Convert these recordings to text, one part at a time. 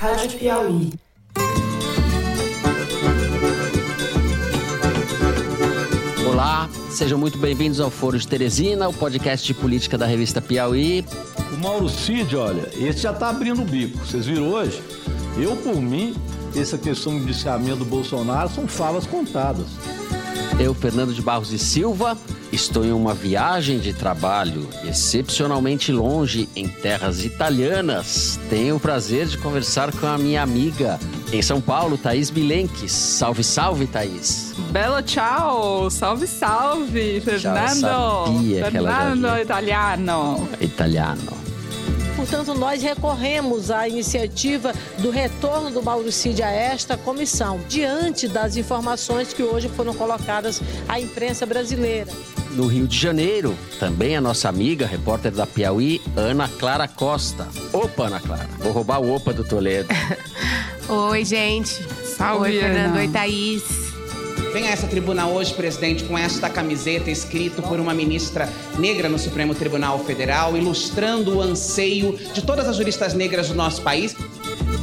Rádio Piauí. Olá, sejam muito bem-vindos ao Foro de Teresina, o podcast de política da revista Piauí. O Mauro Cid, olha, esse já tá abrindo o bico. Vocês viram hoje? Eu, por mim, essa questão de indiciamento do Bolsonaro são falas contadas. Eu, Fernando de Barros e Silva, estou em uma viagem de trabalho excepcionalmente longe em terras italianas. Tenho o prazer de conversar com a minha amiga em São Paulo, Thaís Bilenques. Salve, salve, Thaís. Belo tchau! Salve, salve, Fernando! sabia que ela já Fernando vinha. italiano! Italiano. Portanto, nós recorremos à iniciativa do retorno do Mauricídio a esta comissão, diante das informações que hoje foram colocadas à imprensa brasileira. No Rio de Janeiro, também a nossa amiga, repórter da Piauí, Ana Clara Costa. Opa, Ana Clara. Vou roubar o opa do Toledo. Oi, gente. Salve, Oi, Fernando. Ana. Oi, Thaís. Vem a essa tribuna hoje, presidente, com esta camiseta escrito por uma ministra negra no Supremo Tribunal Federal, ilustrando o anseio de todas as juristas negras do nosso país.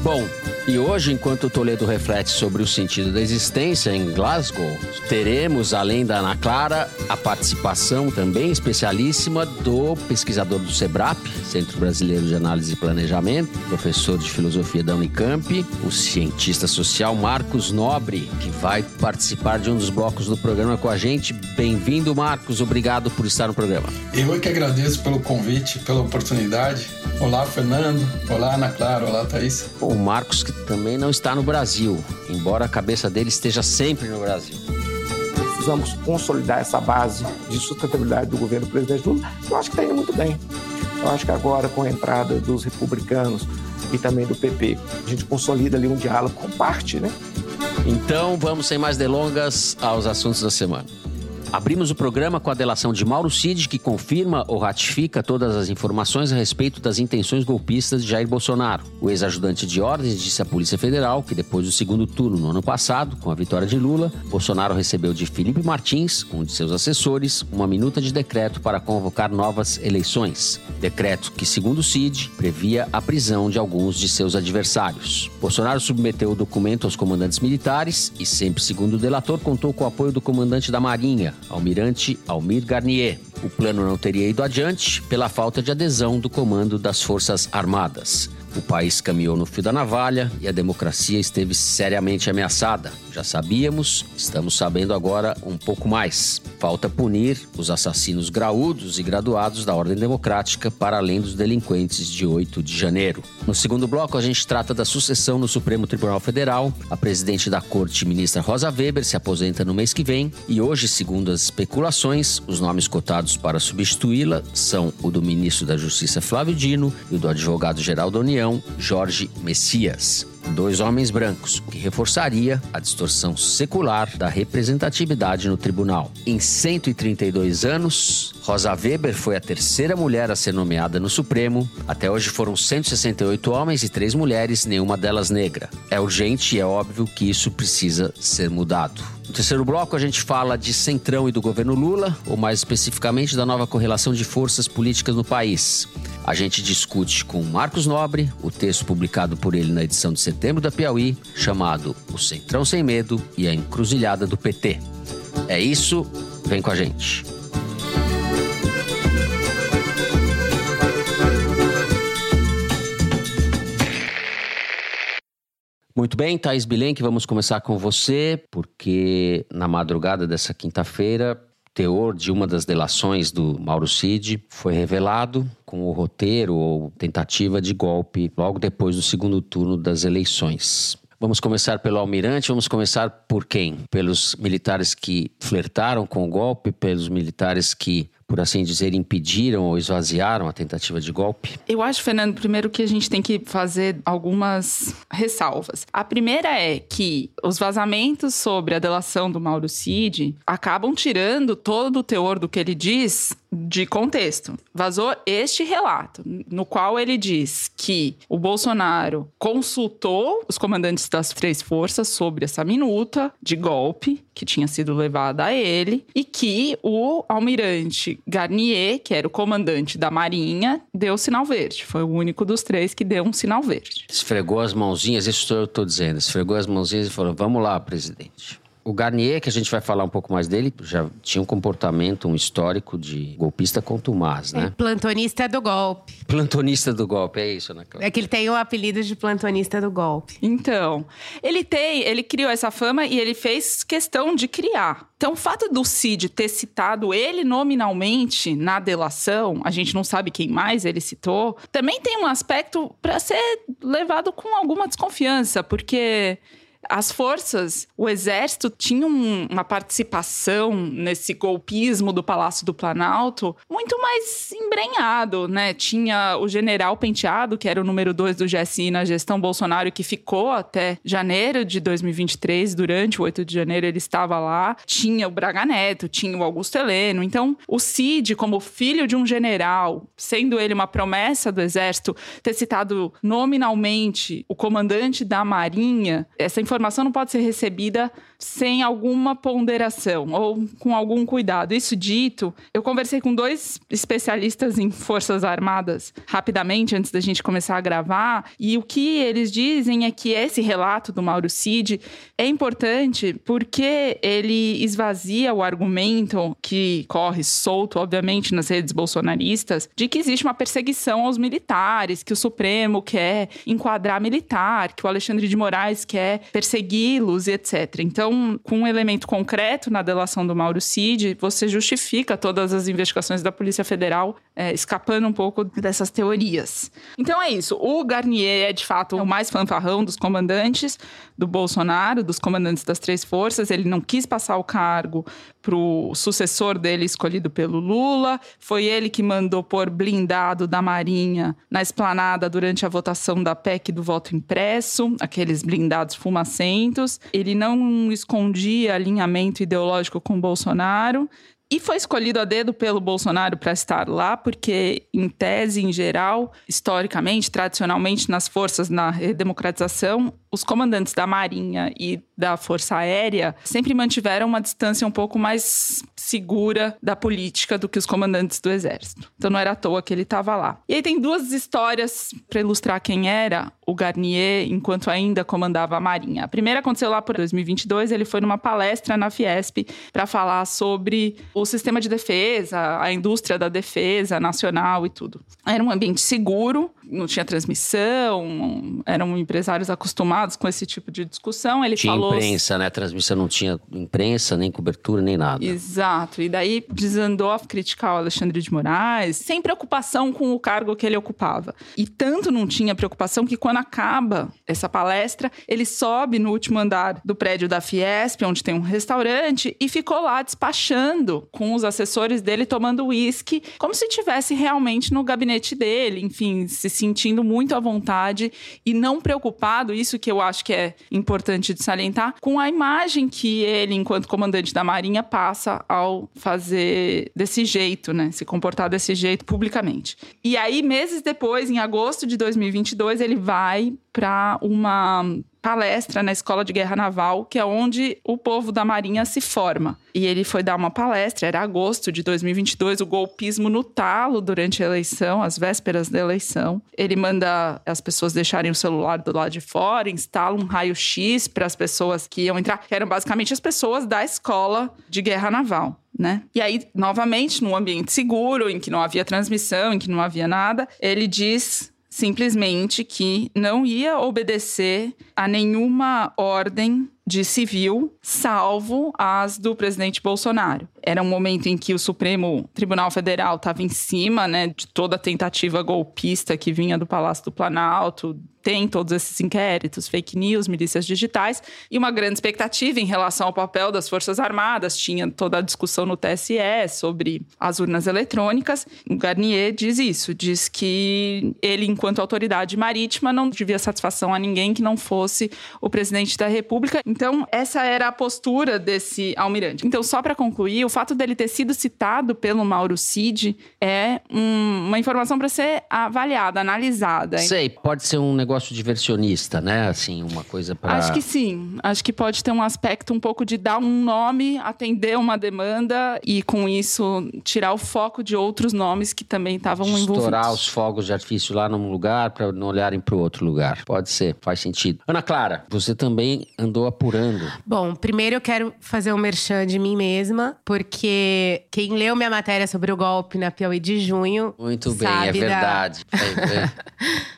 Bom, e hoje, enquanto o Toledo reflete sobre o sentido da existência em Glasgow, teremos, além da Ana Clara, a participação também especialíssima do pesquisador do SEBRAP, Centro Brasileiro de Análise e Planejamento, professor de filosofia da Unicamp, o cientista social Marcos Nobre, que vai participar de um dos blocos do programa com a gente. Bem-vindo, Marcos. Obrigado por estar no programa. Eu é que agradeço pelo convite, pela oportunidade. Olá, Fernando. Olá, Ana Clara. Olá, Thaís. O Marcos, que também não está no Brasil, embora a cabeça dele esteja sempre no Brasil. precisamos consolidar essa base de sustentabilidade do governo do presidente Lula. Eu acho que está indo muito bem. Eu acho que agora, com a entrada dos republicanos e também do PP, a gente consolida ali um diálogo com parte, né? Então, vamos sem mais delongas aos assuntos da semana. Abrimos o programa com a delação de Mauro Cid, que confirma ou ratifica todas as informações a respeito das intenções golpistas de Jair Bolsonaro. O ex-ajudante de ordens disse à Polícia Federal que depois do segundo turno no ano passado, com a vitória de Lula, Bolsonaro recebeu de Felipe Martins, um de seus assessores, uma minuta de decreto para convocar novas eleições. Decreto que, segundo Cid, previa a prisão de alguns de seus adversários. Bolsonaro submeteu o documento aos comandantes militares e, sempre segundo o delator, contou com o apoio do comandante da Marinha, almirante Almir Garnier. O plano não teria ido adiante pela falta de adesão do comando das Forças Armadas. O país caminhou no fio da navalha e a democracia esteve seriamente ameaçada. Já sabíamos, estamos sabendo agora um pouco mais. Falta punir os assassinos graúdos e graduados da ordem democrática para além dos delinquentes de 8 de janeiro. No segundo bloco, a gente trata da sucessão no Supremo Tribunal Federal. A presidente da corte, ministra Rosa Weber, se aposenta no mês que vem e hoje, segundo as especulações, os nomes cotados para substituí-la são o do ministro da Justiça Flávio Dino e o do advogado-geral da União, Jorge Messias. Dois homens brancos, que reforçaria a distorção secular da representatividade no tribunal. Em 132 anos, Rosa Weber foi a terceira mulher a ser nomeada no Supremo. Até hoje foram 168 homens e três mulheres, nenhuma delas negra. É urgente e é óbvio que isso precisa ser mudado. No terceiro bloco, a gente fala de Centrão e do governo Lula, ou mais especificamente da nova correlação de forças políticas no país. A gente discute com Marcos Nobre o texto publicado por ele na edição de setembro da Piauí, chamado O Centrão Sem Medo e a Encruzilhada do PT. É isso, vem com a gente. Muito bem, Thaís Bilenque, vamos começar com você, porque na madrugada dessa quinta-feira, teor de uma das delações do Mauro Cid foi revelado com o roteiro ou tentativa de golpe logo depois do segundo turno das eleições. Vamos começar pelo almirante, vamos começar por quem? Pelos militares que flertaram com o golpe, pelos militares que, por assim dizer, impediram ou esvaziaram a tentativa de golpe? Eu acho, Fernando, primeiro que a gente tem que fazer algumas ressalvas. A primeira é que os vazamentos sobre a delação do Mauro Cid acabam tirando todo o teor do que ele diz de contexto. Vazou este relato, no qual ele diz que o Bolsonaro consultou os comandantes das três forças sobre essa minuta de golpe que tinha sido levada a ele e que o almirante Garnier, que era o comandante da Marinha, deu sinal verde. Foi o único dos três que deu um sinal verde. Esfregou as mãozinhas, isso eu estou dizendo. Esfregou as mãozinhas e falou: Vamos lá, presidente. O Garnier, que a gente vai falar um pouco mais dele, já tinha um comportamento, um histórico de golpista contumaz, né? É plantonista do golpe. Plantonista do golpe, é isso, né? É que ele tem o apelido de plantonista do golpe. Então, ele tem, ele criou essa fama e ele fez questão de criar. Então, o fato do Cid ter citado ele nominalmente na delação, a gente não sabe quem mais ele citou, também tem um aspecto para ser levado com alguma desconfiança, porque as forças, o exército tinha um, uma participação nesse golpismo do Palácio do Planalto muito mais embrenhado, né? Tinha o general Penteado, que era o número dois do GSI na gestão Bolsonaro, que ficou até janeiro de 2023, durante o 8 de janeiro ele estava lá. Tinha o Braga Neto, tinha o Augusto Heleno. Então, o Cid, como filho de um general, sendo ele uma promessa do exército, ter citado nominalmente o comandante da Marinha, essa informação informação não pode ser recebida sem alguma ponderação ou com algum cuidado. Isso dito, eu conversei com dois especialistas em Forças Armadas rapidamente antes da gente começar a gravar, e o que eles dizem é que esse relato do Mauro Cid é importante porque ele esvazia o argumento que corre solto, obviamente, nas redes bolsonaristas, de que existe uma perseguição aos militares, que o Supremo quer enquadrar militar, que o Alexandre de Moraes quer persegui-los e etc. Então, com um elemento concreto na delação do Mauro Cid, você justifica todas as investigações da Polícia Federal, é, escapando um pouco dessas teorias. Então é isso. O Garnier é, de fato, o mais fanfarrão dos comandantes do Bolsonaro, dos comandantes das três forças. Ele não quis passar o cargo para o sucessor dele escolhido pelo Lula. Foi ele que mandou pôr blindado da Marinha na esplanada durante a votação da PEC do voto impresso, aqueles blindados fumacentos. Ele não escondia alinhamento ideológico com Bolsonaro. E foi escolhido a dedo pelo Bolsonaro para estar lá, porque, em tese, em geral, historicamente, tradicionalmente, nas forças, na redemocratização, os comandantes da Marinha e da Força Aérea sempre mantiveram uma distância um pouco mais segura da política do que os comandantes do Exército. Então não era à toa que ele estava lá. E aí tem duas histórias para ilustrar quem era o Garnier enquanto ainda comandava a Marinha. A primeira aconteceu lá por 2022, ele foi numa palestra na Fiesp para falar sobre o sistema de defesa, a indústria da defesa nacional e tudo. Era um ambiente seguro, não tinha transmissão, eram empresários acostumados com esse tipo de discussão. Ele tinha falou. imprensa, né? A transmissão não tinha imprensa, nem cobertura, nem nada. Exato. E daí desandou a criticar o Alexandre de Moraes, sem preocupação com o cargo que ele ocupava. E tanto não tinha preocupação que quando acaba essa palestra, ele sobe no último andar do prédio da Fiesp, onde tem um restaurante, e ficou lá despachando com os assessores dele, tomando uísque, como se estivesse realmente no gabinete dele, enfim, se sentindo muito à vontade e não preocupado, isso que eu acho que é importante de salientar, com a imagem que ele, enquanto comandante da Marinha, passa ao fazer desse jeito, né? Se comportar desse jeito publicamente. E aí, meses depois, em agosto de 2022, ele vai para uma palestra na Escola de Guerra Naval, que é onde o povo da Marinha se forma. E ele foi dar uma palestra, era agosto de 2022, o golpismo no talo durante a eleição, as vésperas da eleição. Ele manda as pessoas deixarem o celular do lado de fora, instala um raio-x para as pessoas que iam entrar, que eram basicamente as pessoas da Escola de Guerra Naval. Né? E aí, novamente, num ambiente seguro, em que não havia transmissão, em que não havia nada, ele diz simplesmente que não ia obedecer a nenhuma ordem de civil, salvo as do presidente Bolsonaro. Era um momento em que o Supremo Tribunal Federal estava em cima né, de toda a tentativa golpista que vinha do Palácio do Planalto, tem todos esses inquéritos, fake news, milícias digitais, e uma grande expectativa em relação ao papel das Forças Armadas. Tinha toda a discussão no TSE sobre as urnas eletrônicas. O Garnier diz isso, diz que ele, enquanto autoridade marítima, não devia satisfação a ninguém que não fosse o presidente da República. Então, essa era a postura desse almirante. Então, só para concluir, o fato dele ter sido citado pelo Mauro Cid é um, uma informação para ser avaliada, analisada. Sei, pode ser um negócio diversionista, né? Assim, uma coisa para. Acho que sim. Acho que pode ter um aspecto um pouco de dar um nome, atender uma demanda e, com isso, tirar o foco de outros nomes que também estavam envolvidos. Estourar os fogos de artifício lá num lugar para não olharem para o outro lugar. Pode ser, faz sentido. Ana Clara, você também andou apurando. Bom, primeiro eu quero fazer um merchan de mim mesma, porque quem leu minha matéria sobre o golpe na Piauí de junho. Muito bem, sabe é da- verdade. É, é.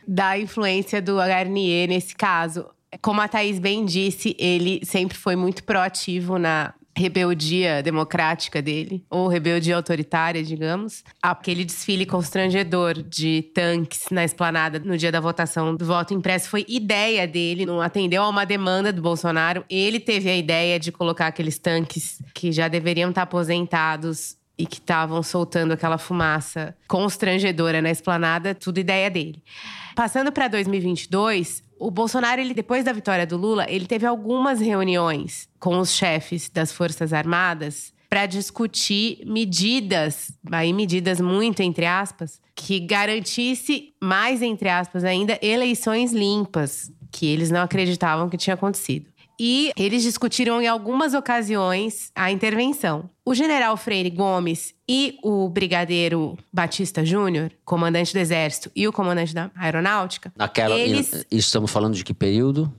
da influência do Garnier nesse caso. Como a Thaís bem disse, ele sempre foi muito proativo na rebeldia democrática dele, ou rebeldia autoritária, digamos. Aquele desfile constrangedor de tanques na esplanada no dia da votação do voto impresso foi ideia dele, não atendeu a uma demanda do Bolsonaro. Ele teve a ideia de colocar aqueles tanques que já deveriam estar aposentados e que estavam soltando aquela fumaça constrangedora na esplanada, tudo ideia dele. Passando para 2022, o Bolsonaro, ele depois da vitória do Lula, ele teve algumas reuniões com os chefes das Forças Armadas para discutir medidas, aí medidas muito entre aspas, que garantisse mais entre aspas ainda eleições limpas, que eles não acreditavam que tinha acontecido. E eles discutiram em algumas ocasiões a intervenção. O general Freire Gomes e o brigadeiro Batista Júnior, comandante do Exército, e o comandante da Aeronáutica, Naquela, eles estamos falando de que período?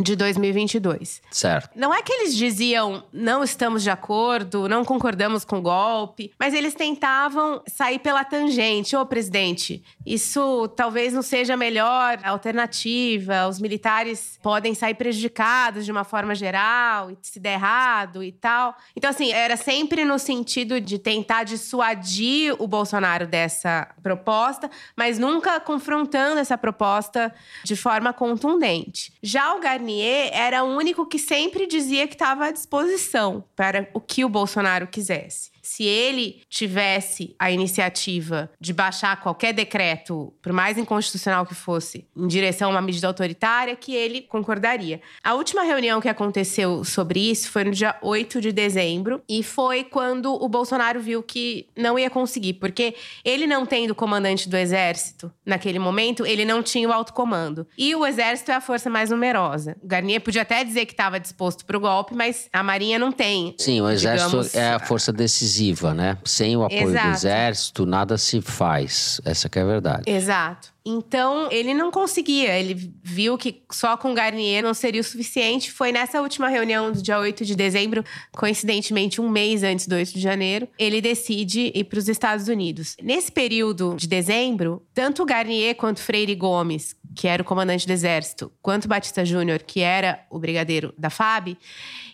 De 2022. Certo. Não é que eles diziam não estamos de acordo, não concordamos com o golpe, mas eles tentavam sair pela tangente. Ô, presidente, isso talvez não seja a melhor alternativa. Os militares podem sair prejudicados de uma forma geral, e se der errado e tal. Então, assim, era sempre no sentido de tentar dissuadir o Bolsonaro dessa proposta, mas nunca confrontando essa proposta de forma contundente. Já o Garnier era o único que sempre dizia que estava à disposição para o que o Bolsonaro quisesse. Se ele tivesse a iniciativa de baixar qualquer decreto, por mais inconstitucional que fosse, em direção a uma medida autoritária, que ele concordaria. A última reunião que aconteceu sobre isso foi no dia 8 de dezembro e foi quando o Bolsonaro viu que não ia conseguir, porque ele não tendo comandante do exército naquele momento, ele não tinha o alto comando. E o exército é a força mais numerosa. O Garnier podia até dizer que estava disposto para o golpe, mas a marinha não tem. Sim, o exército digamos, é a força decisiva, né? Sem o apoio Exato. do exército, nada se faz. Essa que é a verdade. Exato. Então, ele não conseguia. Ele viu que só com Garnier não seria o suficiente. Foi nessa última reunião do dia 8 de dezembro, coincidentemente um mês antes do 8 de janeiro, ele decide ir para os Estados Unidos. Nesse período de dezembro, tanto Garnier quanto Freire Gomes, que era o comandante do exército, quanto Batista Júnior, que era o brigadeiro da FAB,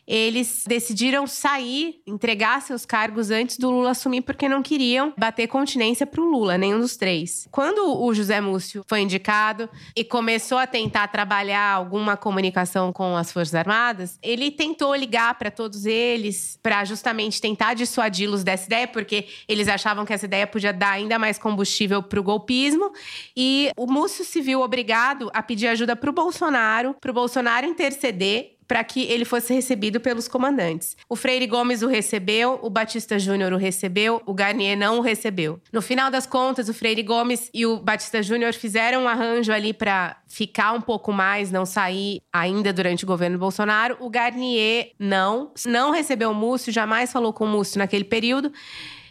eles decidiram sair, entregar seus cargos antes do Lula assumir, porque não queriam bater continência para o Lula, nenhum dos três. Quando o José Múcio foi indicado e começou a tentar trabalhar alguma comunicação com as Forças Armadas, ele tentou ligar para todos eles para justamente tentar dissuadi-los dessa ideia, porque eles achavam que essa ideia podia dar ainda mais combustível para o golpismo. E o Múcio se viu obrigado a pedir ajuda para o Bolsonaro, para o Bolsonaro interceder para que ele fosse recebido pelos comandantes. O Freire Gomes o recebeu, o Batista Júnior o recebeu, o Garnier não o recebeu. No final das contas, o Freire Gomes e o Batista Júnior fizeram um arranjo ali para ficar um pouco mais, não sair ainda durante o governo Bolsonaro. O Garnier não, não recebeu o Múcio, jamais falou com o Múcio naquele período.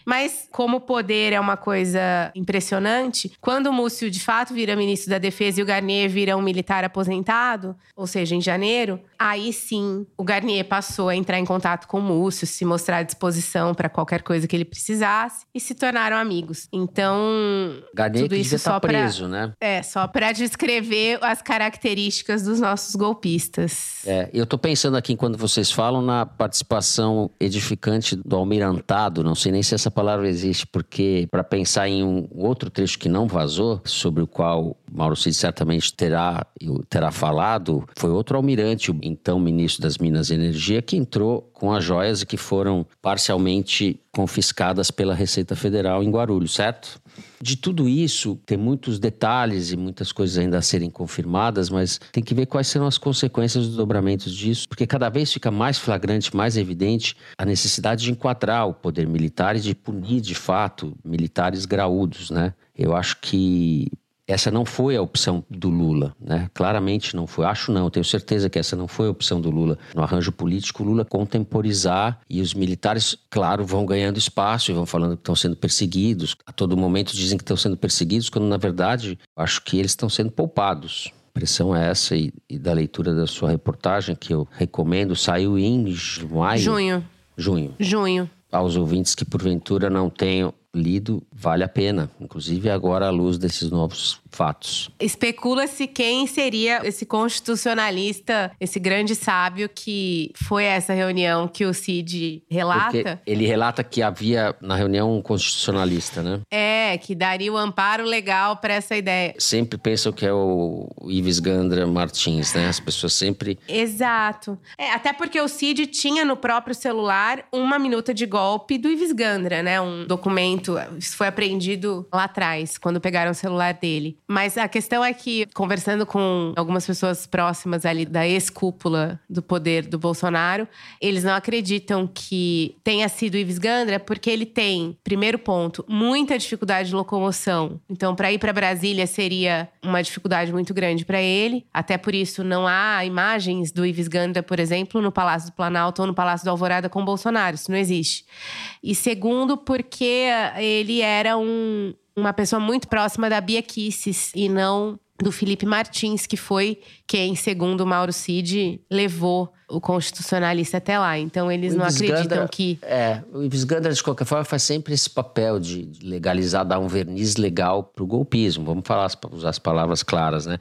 Mas, como o poder é uma coisa impressionante, quando o Múcio de fato vira ministro da Defesa e o Garnier vira um militar aposentado, ou seja, em janeiro, aí sim o Garnier passou a entrar em contato com o Múcio, se mostrar à disposição para qualquer coisa que ele precisasse e se tornaram amigos. Então, Garnier tudo isso estar só pra- preso, né? é só para descrever as características dos nossos golpistas. É, eu tô pensando aqui, quando vocês falam, na participação edificante do almirantado, não sei nem se essa palavra existe, porque para pensar em um outro trecho que não vazou, sobre o qual Mauro Cid certamente terá, terá falado, foi outro almirante, o então ministro das Minas e Energia, que entrou com as joias que foram parcialmente confiscadas pela Receita Federal em Guarulhos, certo? De tudo isso, tem muitos detalhes e muitas coisas ainda a serem confirmadas, mas tem que ver quais serão as consequências dos dobramentos disso, porque cada vez fica mais flagrante, mais evidente a necessidade de enquadrar o poder militar e de punir de fato militares graúdos, né? Eu acho que essa não foi a opção do Lula, né? Claramente não foi. Acho não, tenho certeza que essa não foi a opção do Lula. No arranjo político, o Lula contemporizar e os militares, claro, vão ganhando espaço e vão falando que estão sendo perseguidos. A todo momento dizem que estão sendo perseguidos, quando na verdade acho que eles estão sendo poupados. A impressão é essa e, e da leitura da sua reportagem que eu recomendo, saiu em maio. Junho. Junho. Junho. Aos ouvintes que porventura não tenham lido, vale a pena. Inclusive agora à luz desses novos fatos. Especula-se quem seria esse constitucionalista, esse grande sábio que foi essa reunião que o Cid relata. Porque ele relata que havia na reunião um constitucionalista, né? É, que daria o amparo legal para essa ideia. Sempre pensam que é o Ives Gandra Martins, né? As pessoas sempre. Exato. É, até porque o Cid tinha no próprio celular uma minuta de golpe do Ives Gandra, né? Um documento. Isso foi apreendido lá atrás, quando pegaram o celular dele. Mas a questão é que, conversando com algumas pessoas próximas ali da ex-cúpula do poder do Bolsonaro, eles não acreditam que tenha sido Ives Gandra, porque ele tem, primeiro ponto, muita dificuldade de locomoção. Então, para ir para Brasília seria uma dificuldade muito grande para ele. Até por isso, não há imagens do Ives Gandra, por exemplo, no Palácio do Planalto ou no Palácio do Alvorada com Bolsonaro. Isso não existe. E segundo, porque ele era um uma pessoa muito próxima da Bia Kisses e não do Felipe Martins, que foi quem, segundo o Mauro Cid, levou o constitucionalista até lá. Então eles não acreditam que. É, o Ives Gandra, de qualquer forma, faz sempre esse papel de legalizar, dar um verniz legal para o golpismo. Vamos falar, usar as palavras claras, né?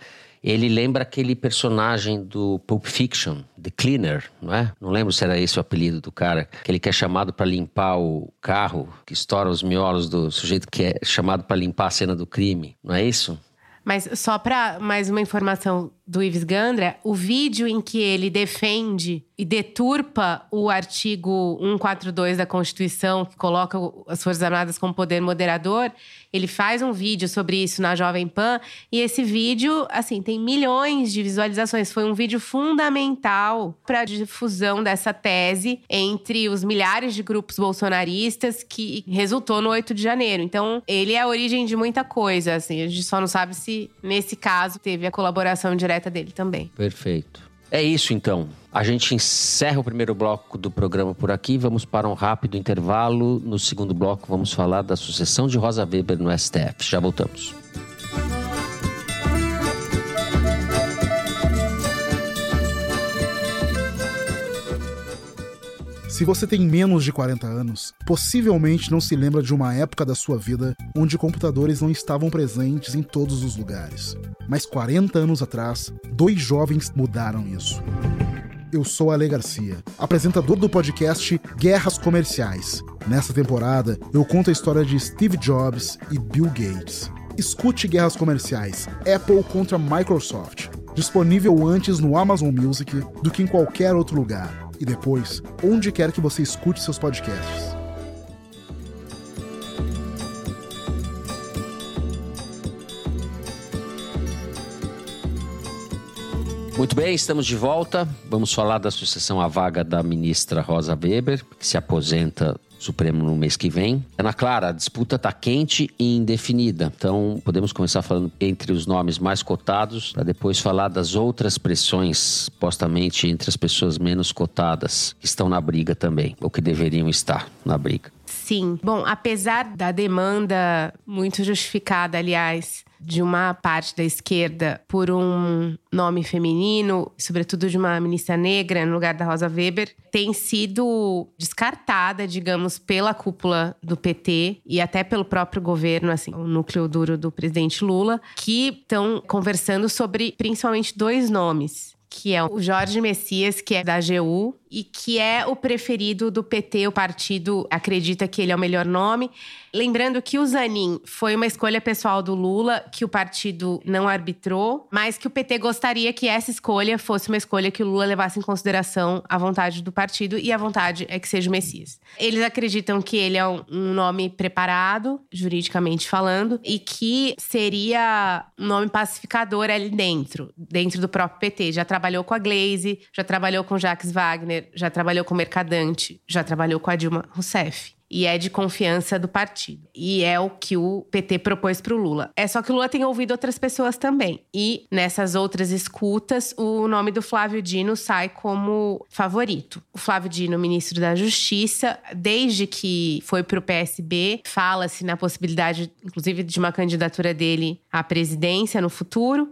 Ele lembra aquele personagem do Pulp Fiction, The Cleaner, não é? Não lembro se era esse o apelido do cara, que ele que é chamado para limpar o carro, que estoura os miolos do sujeito que é chamado para limpar a cena do crime, não é isso? Mas só para mais uma informação do Ives Gandra, o vídeo em que ele defende e deturpa o artigo 142 da Constituição, que coloca as Forças Armadas como poder moderador, ele faz um vídeo sobre isso na Jovem Pan e esse vídeo, assim, tem milhões de visualizações. Foi um vídeo fundamental para a difusão dessa tese entre os milhares de grupos bolsonaristas que resultou no 8 de janeiro. Então, ele é a origem de muita coisa, assim, a gente só não sabe se nesse caso teve a colaboração direta dele também. Perfeito. É isso então. A gente encerra o primeiro bloco do programa por aqui. Vamos para um rápido intervalo. No segundo bloco, vamos falar da sucessão de Rosa Weber no STF. Já voltamos. Se você tem menos de 40 anos, possivelmente não se lembra de uma época da sua vida onde computadores não estavam presentes em todos os lugares. Mas 40 anos atrás, dois jovens mudaram isso. Eu sou Ale Garcia, apresentador do podcast Guerras Comerciais. Nessa temporada, eu conto a história de Steve Jobs e Bill Gates. Escute Guerras Comerciais Apple contra Microsoft, disponível antes no Amazon Music do que em qualquer outro lugar e depois, onde quer que você escute seus podcasts. Muito bem, estamos de volta. Vamos falar da sucessão à vaga da ministra Rosa Weber, que se aposenta Supremo no mês que vem. Ana Clara, a disputa está quente e indefinida. Então, podemos começar falando entre os nomes mais cotados, para depois falar das outras pressões, postamente entre as pessoas menos cotadas, que estão na briga também, ou que deveriam estar na briga. Sim. Bom, apesar da demanda muito justificada, aliás, de uma parte da esquerda por um nome feminino, sobretudo de uma ministra negra no lugar da Rosa Weber, tem sido descartada, digamos, pela cúpula do PT e até pelo próprio governo, assim, o núcleo duro do presidente Lula, que estão conversando sobre principalmente dois nomes que é o Jorge Messias, que é da AGU e que é o preferido do PT. O partido acredita que ele é o melhor nome. Lembrando que o Zanin foi uma escolha pessoal do Lula, que o partido não arbitrou, mas que o PT gostaria que essa escolha fosse uma escolha que o Lula levasse em consideração a vontade do partido e a vontade é que seja o Messias. Eles acreditam que ele é um nome preparado, juridicamente falando, e que seria um nome pacificador ali dentro, dentro do próprio PT. Já trabalhou com a Glaze, já trabalhou com Jacques Wagner, já trabalhou com Mercadante, já trabalhou com a Dilma Rousseff e é de confiança do partido. E é o que o PT propôs para o Lula. É só que o Lula tem ouvido outras pessoas também. E nessas outras escutas, o nome do Flávio Dino sai como favorito. O Flávio Dino, ministro da Justiça, desde que foi para o PSB, fala-se na possibilidade, inclusive, de uma candidatura dele à presidência no futuro.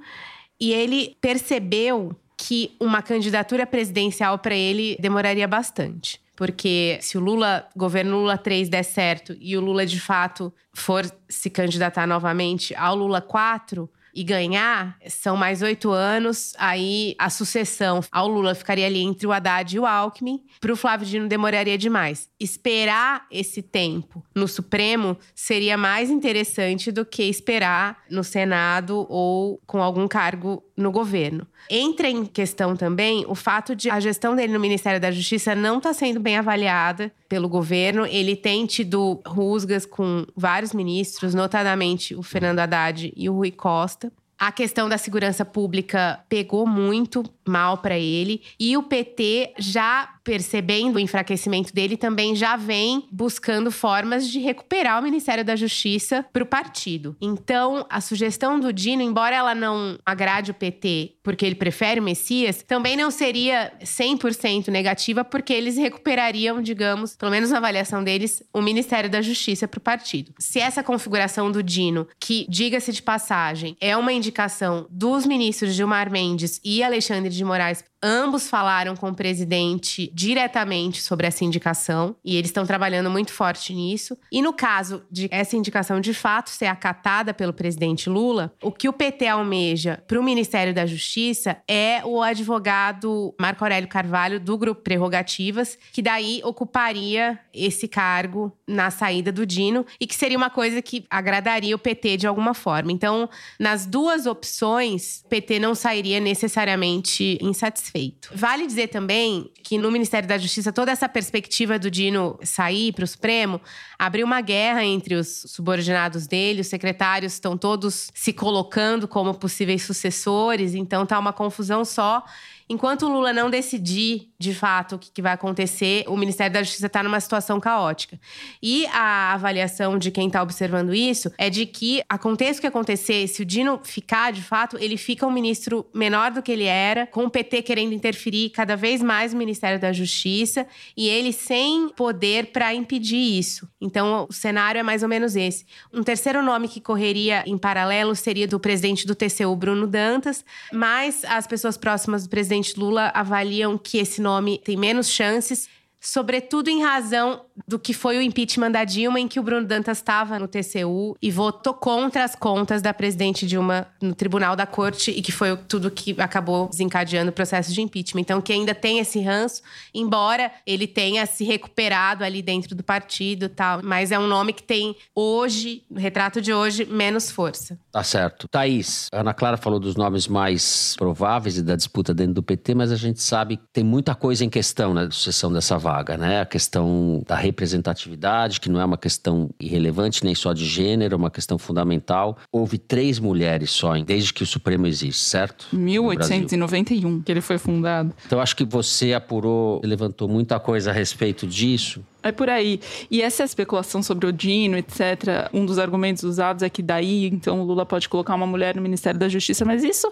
E ele percebeu que uma candidatura presidencial para ele demoraria bastante. Porque se o Lula, governo Lula 3 der certo e o Lula de fato for se candidatar novamente ao Lula 4, e ganhar, são mais oito anos. Aí a sucessão ao Lula ficaria ali entre o Haddad e o Alckmin. Para o Flávio Dino demoraria demais. Esperar esse tempo no Supremo seria mais interessante do que esperar no Senado ou com algum cargo no governo. Entra em questão também o fato de a gestão dele no Ministério da Justiça não estar tá sendo bem avaliada pelo governo. Ele tem tido rusgas com vários ministros, notadamente o Fernando Haddad e o Rui Costa. A questão da segurança pública pegou muito mal para ele e o PT já percebendo o enfraquecimento dele também já vem buscando formas de recuperar o Ministério da Justiça para o partido. Então, a sugestão do Dino, embora ela não agrade o PT porque ele prefere o Messias, também não seria 100% negativa porque eles recuperariam, digamos, pelo menos na avaliação deles, o Ministério da Justiça para o partido. Se essa configuração do Dino, que diga-se de passagem, é uma indicação dos ministros Gilmar Mendes e Alexandre de Moraes Ambos falaram com o presidente diretamente sobre essa indicação e eles estão trabalhando muito forte nisso. E no caso de essa indicação de fato ser acatada pelo presidente Lula, o que o PT almeja para o Ministério da Justiça é o advogado Marco Aurélio Carvalho do grupo Prerrogativas, que daí ocuparia esse cargo na saída do Dino e que seria uma coisa que agradaria o PT de alguma forma. Então, nas duas opções, o PT não sairia necessariamente insatisfeito feito. Vale dizer também que no Ministério da Justiça, toda essa perspectiva do Dino sair para o Supremo abriu uma guerra entre os subordinados dele, os secretários estão todos se colocando como possíveis sucessores, então tá uma confusão só. Enquanto o Lula não decidir de fato o que, vai acontecer, o Ministério da Justiça está numa situação caótica. E a avaliação de quem está observando isso é de que, aconteça o que acontecer, se o Dino ficar de fato, ele fica um ministro menor do que ele era, com o PT querendo interferir cada vez mais no Ministério da Justiça e ele sem poder para impedir isso. Então, o cenário é mais ou menos esse. Um terceiro nome que correria em paralelo seria do presidente do TCU, Bruno Dantas, mas as pessoas próximas do presidente presidente Lula avaliam que esse nome tem menos chances sobretudo em razão do que foi o impeachment da Dilma, em que o Bruno Dantas estava no TCU e votou contra as contas da presidente Dilma no Tribunal da Corte e que foi tudo que acabou desencadeando o processo de impeachment. Então, que ainda tem esse ranço, embora ele tenha se recuperado ali dentro do partido tal, mas é um nome que tem hoje, no retrato de hoje, menos força. Tá certo. Thaís, a Ana Clara falou dos nomes mais prováveis e da disputa dentro do PT, mas a gente sabe que tem muita coisa em questão na sucessão dessa vaga, né? A questão da representatividade, que não é uma questão irrelevante nem só de gênero, é uma questão fundamental. Houve três mulheres só, desde que o Supremo existe, certo? 1891, que ele foi fundado. Então acho que você apurou, levantou muita coisa a respeito disso. É por aí. E essa especulação sobre o Dino, etc., um dos argumentos usados é que daí, então, o Lula pode colocar uma mulher no Ministério da Justiça, mas isso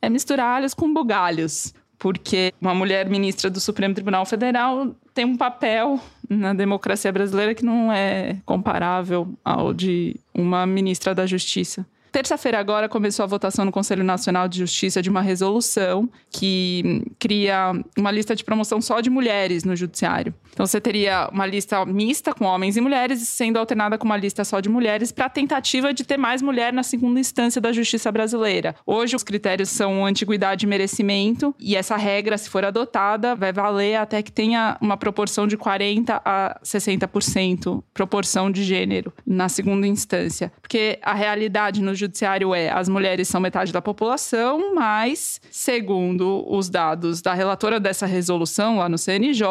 é misturar alhos com bugalhos porque uma mulher ministra do Supremo Tribunal Federal tem um papel na democracia brasileira que não é comparável ao de uma ministra da Justiça. Terça-feira agora começou a votação no Conselho Nacional de Justiça de uma resolução que cria uma lista de promoção só de mulheres no judiciário. Então você teria uma lista mista com homens e mulheres, sendo alternada com uma lista só de mulheres, para a tentativa de ter mais mulher na segunda instância da justiça brasileira. Hoje os critérios são antiguidade e merecimento, e essa regra, se for adotada, vai valer até que tenha uma proporção de 40 a 60% proporção de gênero na segunda instância. Porque a realidade no judiciário é as mulheres são metade da população, mas, segundo os dados da relatora dessa resolução lá no CNJ,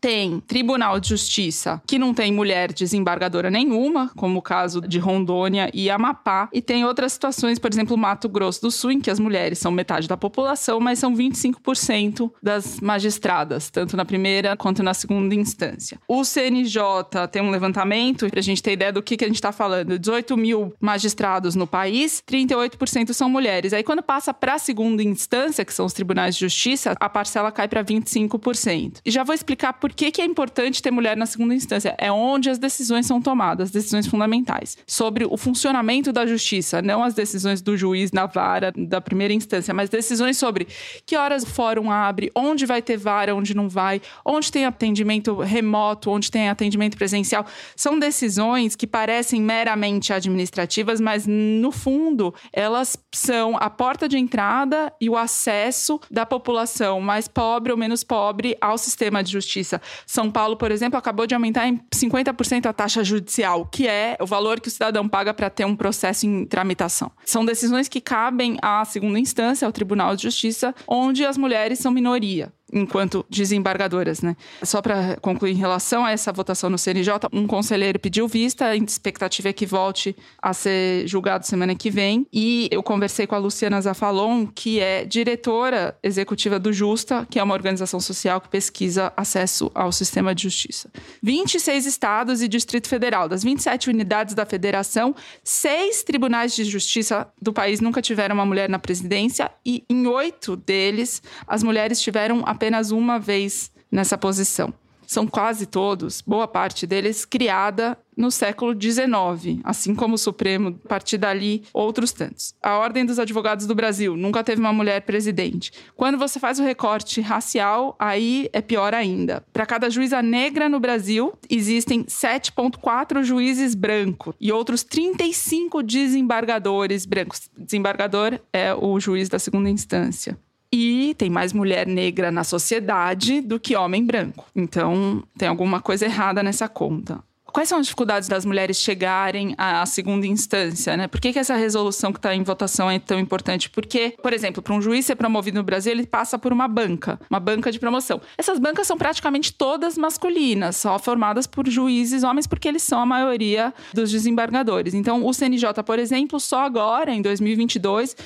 tem Tribunal de Justiça que não tem mulher desembargadora nenhuma, como o caso de Rondônia e Amapá, e tem outras situações, por exemplo, Mato Grosso do Sul, em que as mulheres são metade da população, mas são 25% das magistradas, tanto na primeira quanto na segunda instância. O CNJ tem um levantamento, para a gente ter ideia do que, que a gente está falando: 18 mil magistrados no país, 38% são mulheres. Aí, quando passa para a segunda instância, que são os tribunais de justiça, a parcela cai para 25%. E já vou explicar por que, que é importante ter mulher na segunda instância. É onde as decisões são tomadas, decisões fundamentais, sobre o funcionamento da justiça, não as decisões do juiz na vara da primeira instância, mas decisões sobre que horas o fórum abre, onde vai ter vara, onde não vai, onde tem atendimento remoto, onde tem atendimento presencial. São decisões que parecem meramente administrativas, mas no fundo elas são a porta de entrada e o acesso da população mais pobre ou menos pobre ao sistema de justiça. São Paulo, por exemplo, acabou de aumentar em 50% a taxa judicial, que é o valor que o cidadão paga para ter um processo em tramitação. São decisões que cabem à segunda instância, ao Tribunal de Justiça, onde as mulheres são minoria enquanto desembargadoras, né? Só para concluir em relação a essa votação no CNJ, um conselheiro pediu vista, a expectativa é que volte a ser julgado semana que vem, e eu conversei com a Luciana Zafalon, que é diretora executiva do Justa, que é uma organização social que pesquisa acesso ao sistema de justiça. 26 estados e Distrito Federal, das 27 unidades da federação, seis tribunais de justiça do país nunca tiveram uma mulher na presidência e em oito deles as mulheres tiveram a apenas uma vez nessa posição. São quase todos, boa parte deles, criada no século XIX, assim como o Supremo, a partir dali, outros tantos. A Ordem dos Advogados do Brasil nunca teve uma mulher presidente. Quando você faz o recorte racial, aí é pior ainda. Para cada juíza negra no Brasil, existem 7,4 juízes brancos e outros 35 desembargadores brancos. Desembargador é o juiz da segunda instância. Tem mais mulher negra na sociedade do que homem branco. Então, tem alguma coisa errada nessa conta. Quais são as dificuldades das mulheres chegarem à segunda instância? Né? Por que, que essa resolução que está em votação é tão importante? Porque, por exemplo, para um juiz ser promovido no Brasil, ele passa por uma banca, uma banca de promoção. Essas bancas são praticamente todas masculinas, só formadas por juízes homens, porque eles são a maioria dos desembargadores. Então, o CNJ, por exemplo, só agora, em 2022,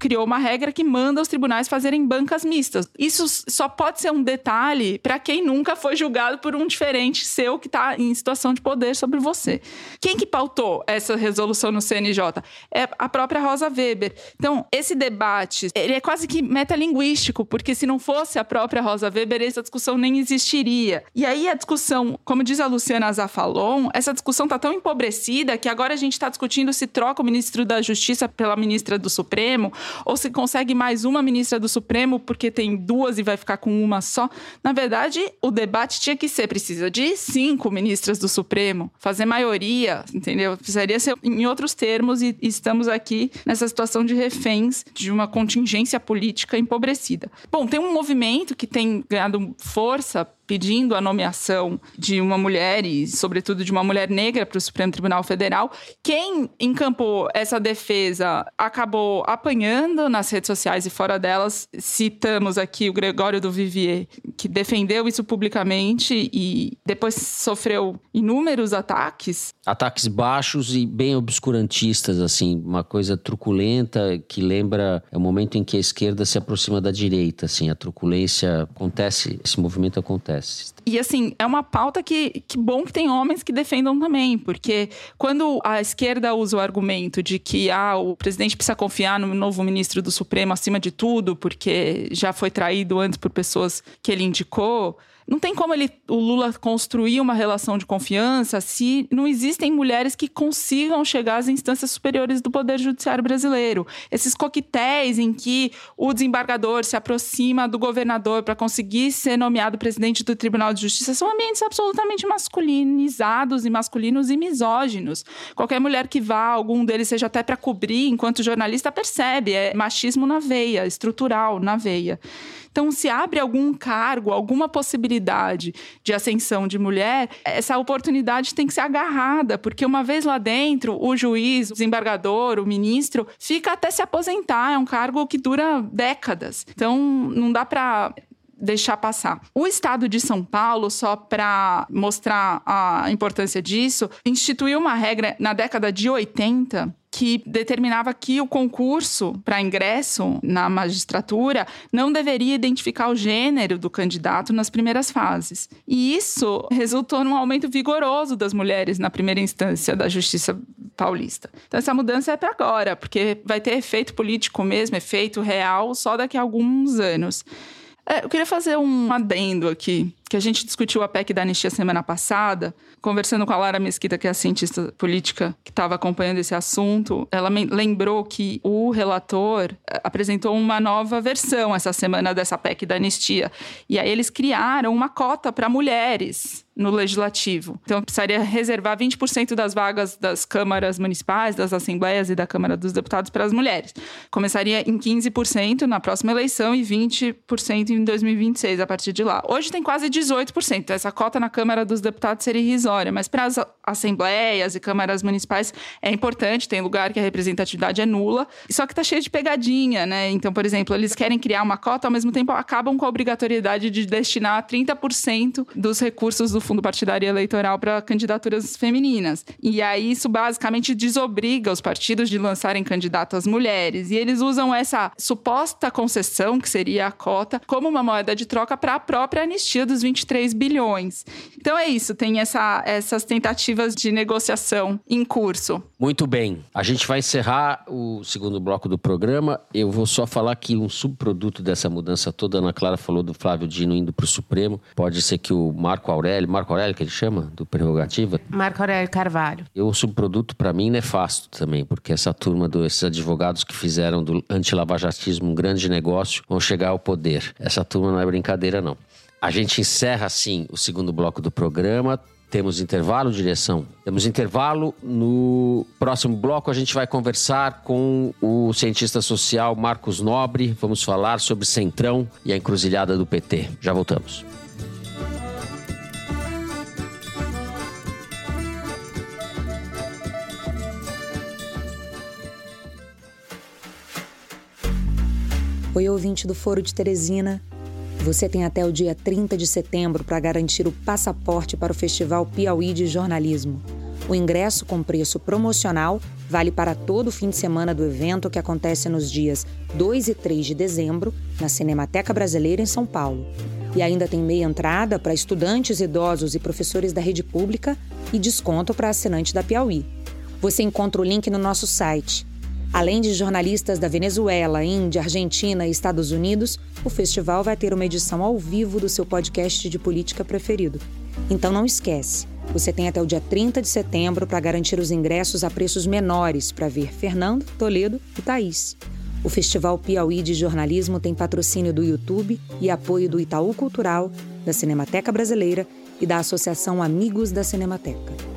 criou uma regra que manda os tribunais fazerem bancas mistas. Isso só pode ser um detalhe para quem nunca foi julgado por um diferente seu que está em situação de poder sobre você. Quem que pautou essa resolução no CNJ? É a própria Rosa Weber. Então, esse debate, ele é quase que metalinguístico, porque se não fosse a própria Rosa Weber, essa discussão nem existiria. E aí a discussão, como diz a Luciana Zafalon, essa discussão está tão empobrecida que agora a gente está discutindo se troca o ministro da Justiça pela ministra do Supremo, ou se consegue mais uma ministra do Supremo porque tem duas e vai ficar com uma só. Na verdade, o debate tinha que ser, precisa de cinco ministras do Supremo Supremo, fazer maioria, entendeu? Precisaria ser em outros termos e estamos aqui nessa situação de reféns de uma contingência política empobrecida. Bom, tem um movimento que tem ganhado força pedindo a nomeação de uma mulher e, sobretudo, de uma mulher negra para o Supremo Tribunal Federal. Quem encampou essa defesa acabou apanhando nas redes sociais e fora delas. Citamos aqui o Gregório do Vivier, que defendeu isso publicamente e depois sofreu inúmeros ataques. Ataques baixos e bem obscurantistas, assim, uma coisa truculenta que lembra é o momento em que a esquerda se aproxima da direita, assim, a truculência acontece, esse movimento acontece. E assim, é uma pauta que, que bom que tem homens que defendam também, porque quando a esquerda usa o argumento de que ah, o presidente precisa confiar no novo ministro do Supremo acima de tudo, porque já foi traído antes por pessoas que ele indicou, Não tem como ele, o Lula construir uma relação de confiança se não existem mulheres que consigam chegar às instâncias superiores do Poder Judiciário brasileiro. Esses coquetéis em que o desembargador se aproxima do governador para conseguir ser nomeado presidente do Tribunal de Justiça são ambientes absolutamente masculinizados e masculinos e misóginos. Qualquer mulher que vá, algum deles seja até para cobrir, enquanto jornalista, percebe. É machismo na veia, estrutural na veia. Então, se abre algum cargo, alguma possibilidade de ascensão de mulher, essa oportunidade tem que ser agarrada, porque uma vez lá dentro, o juiz, o desembargador, o ministro, fica até se aposentar. É um cargo que dura décadas. Então, não dá para deixar passar. O estado de São Paulo, só para mostrar a importância disso, instituiu uma regra na década de 80 que determinava que o concurso para ingresso na magistratura não deveria identificar o gênero do candidato nas primeiras fases. E isso resultou num aumento vigoroso das mulheres na primeira instância da Justiça Paulista. Então, essa mudança é para agora, porque vai ter efeito político mesmo, efeito real, só daqui a alguns anos. É, eu queria fazer um adendo aqui, que a gente discutiu a PEC da anistia semana passada, conversando com a Lara Mesquita, que é a cientista política que estava acompanhando esse assunto. Ela lembrou que o relator é, apresentou uma nova versão essa semana dessa PEC da anistia. E aí eles criaram uma cota para mulheres no legislativo. Então, precisaria reservar 20% das vagas das câmaras municipais, das assembleias e da Câmara dos Deputados para as mulheres. Começaria em 15% na próxima eleição e 20% em 2026, a partir de lá. Hoje tem quase 18%. Então, essa cota na Câmara dos Deputados seria irrisória, mas para as assembleias e câmaras municipais é importante, tem lugar que a representatividade é nula, só que está cheio de pegadinha, né? Então, por exemplo, eles querem criar uma cota, ao mesmo tempo acabam com a obrigatoriedade de destinar 30% dos recursos do fundo partidário eleitoral para candidaturas femininas. E aí isso basicamente desobriga os partidos de lançarem candidatas mulheres. E eles usam essa suposta concessão, que seria a cota, como uma moeda de troca para a própria anistia dos 23 bilhões. Então é isso, tem essa, essas tentativas de negociação em curso. Muito bem. A gente vai encerrar o segundo bloco do programa. Eu vou só falar que um subproduto dessa mudança toda, a Ana Clara falou do Flávio Dino indo para o Supremo. Pode ser que o Marco Aurélio, Marco Aurélio que ele chama, do Prerrogativa. Marco Aurélio Carvalho. E o subproduto, para mim, nefasto também, porque essa turma desses advogados que fizeram do antilavajatismo um grande negócio vão chegar ao poder. Essa turma não é brincadeira, não. A gente encerra, assim, o segundo bloco do programa. Temos intervalo, direção? Temos intervalo. No próximo bloco, a gente vai conversar com o cientista social Marcos Nobre. Vamos falar sobre Centrão e a encruzilhada do PT. Já voltamos. Oi, ouvinte do Foro de Teresina. Você tem até o dia 30 de setembro para garantir o passaporte para o Festival Piauí de Jornalismo. O ingresso com preço promocional vale para todo o fim de semana do evento que acontece nos dias 2 e 3 de dezembro, na Cinemateca Brasileira em São Paulo. E ainda tem meia entrada para estudantes, idosos e professores da rede pública e desconto para assinante da Piauí. Você encontra o link no nosso site Além de jornalistas da Venezuela, Índia, Argentina e Estados Unidos, o festival vai ter uma edição ao vivo do seu podcast de política preferido. Então não esquece, você tem até o dia 30 de setembro para garantir os ingressos a preços menores para ver Fernando, Toledo e Thaís. O Festival Piauí de Jornalismo tem patrocínio do YouTube e apoio do Itaú Cultural, da Cinemateca Brasileira e da Associação Amigos da Cinemateca.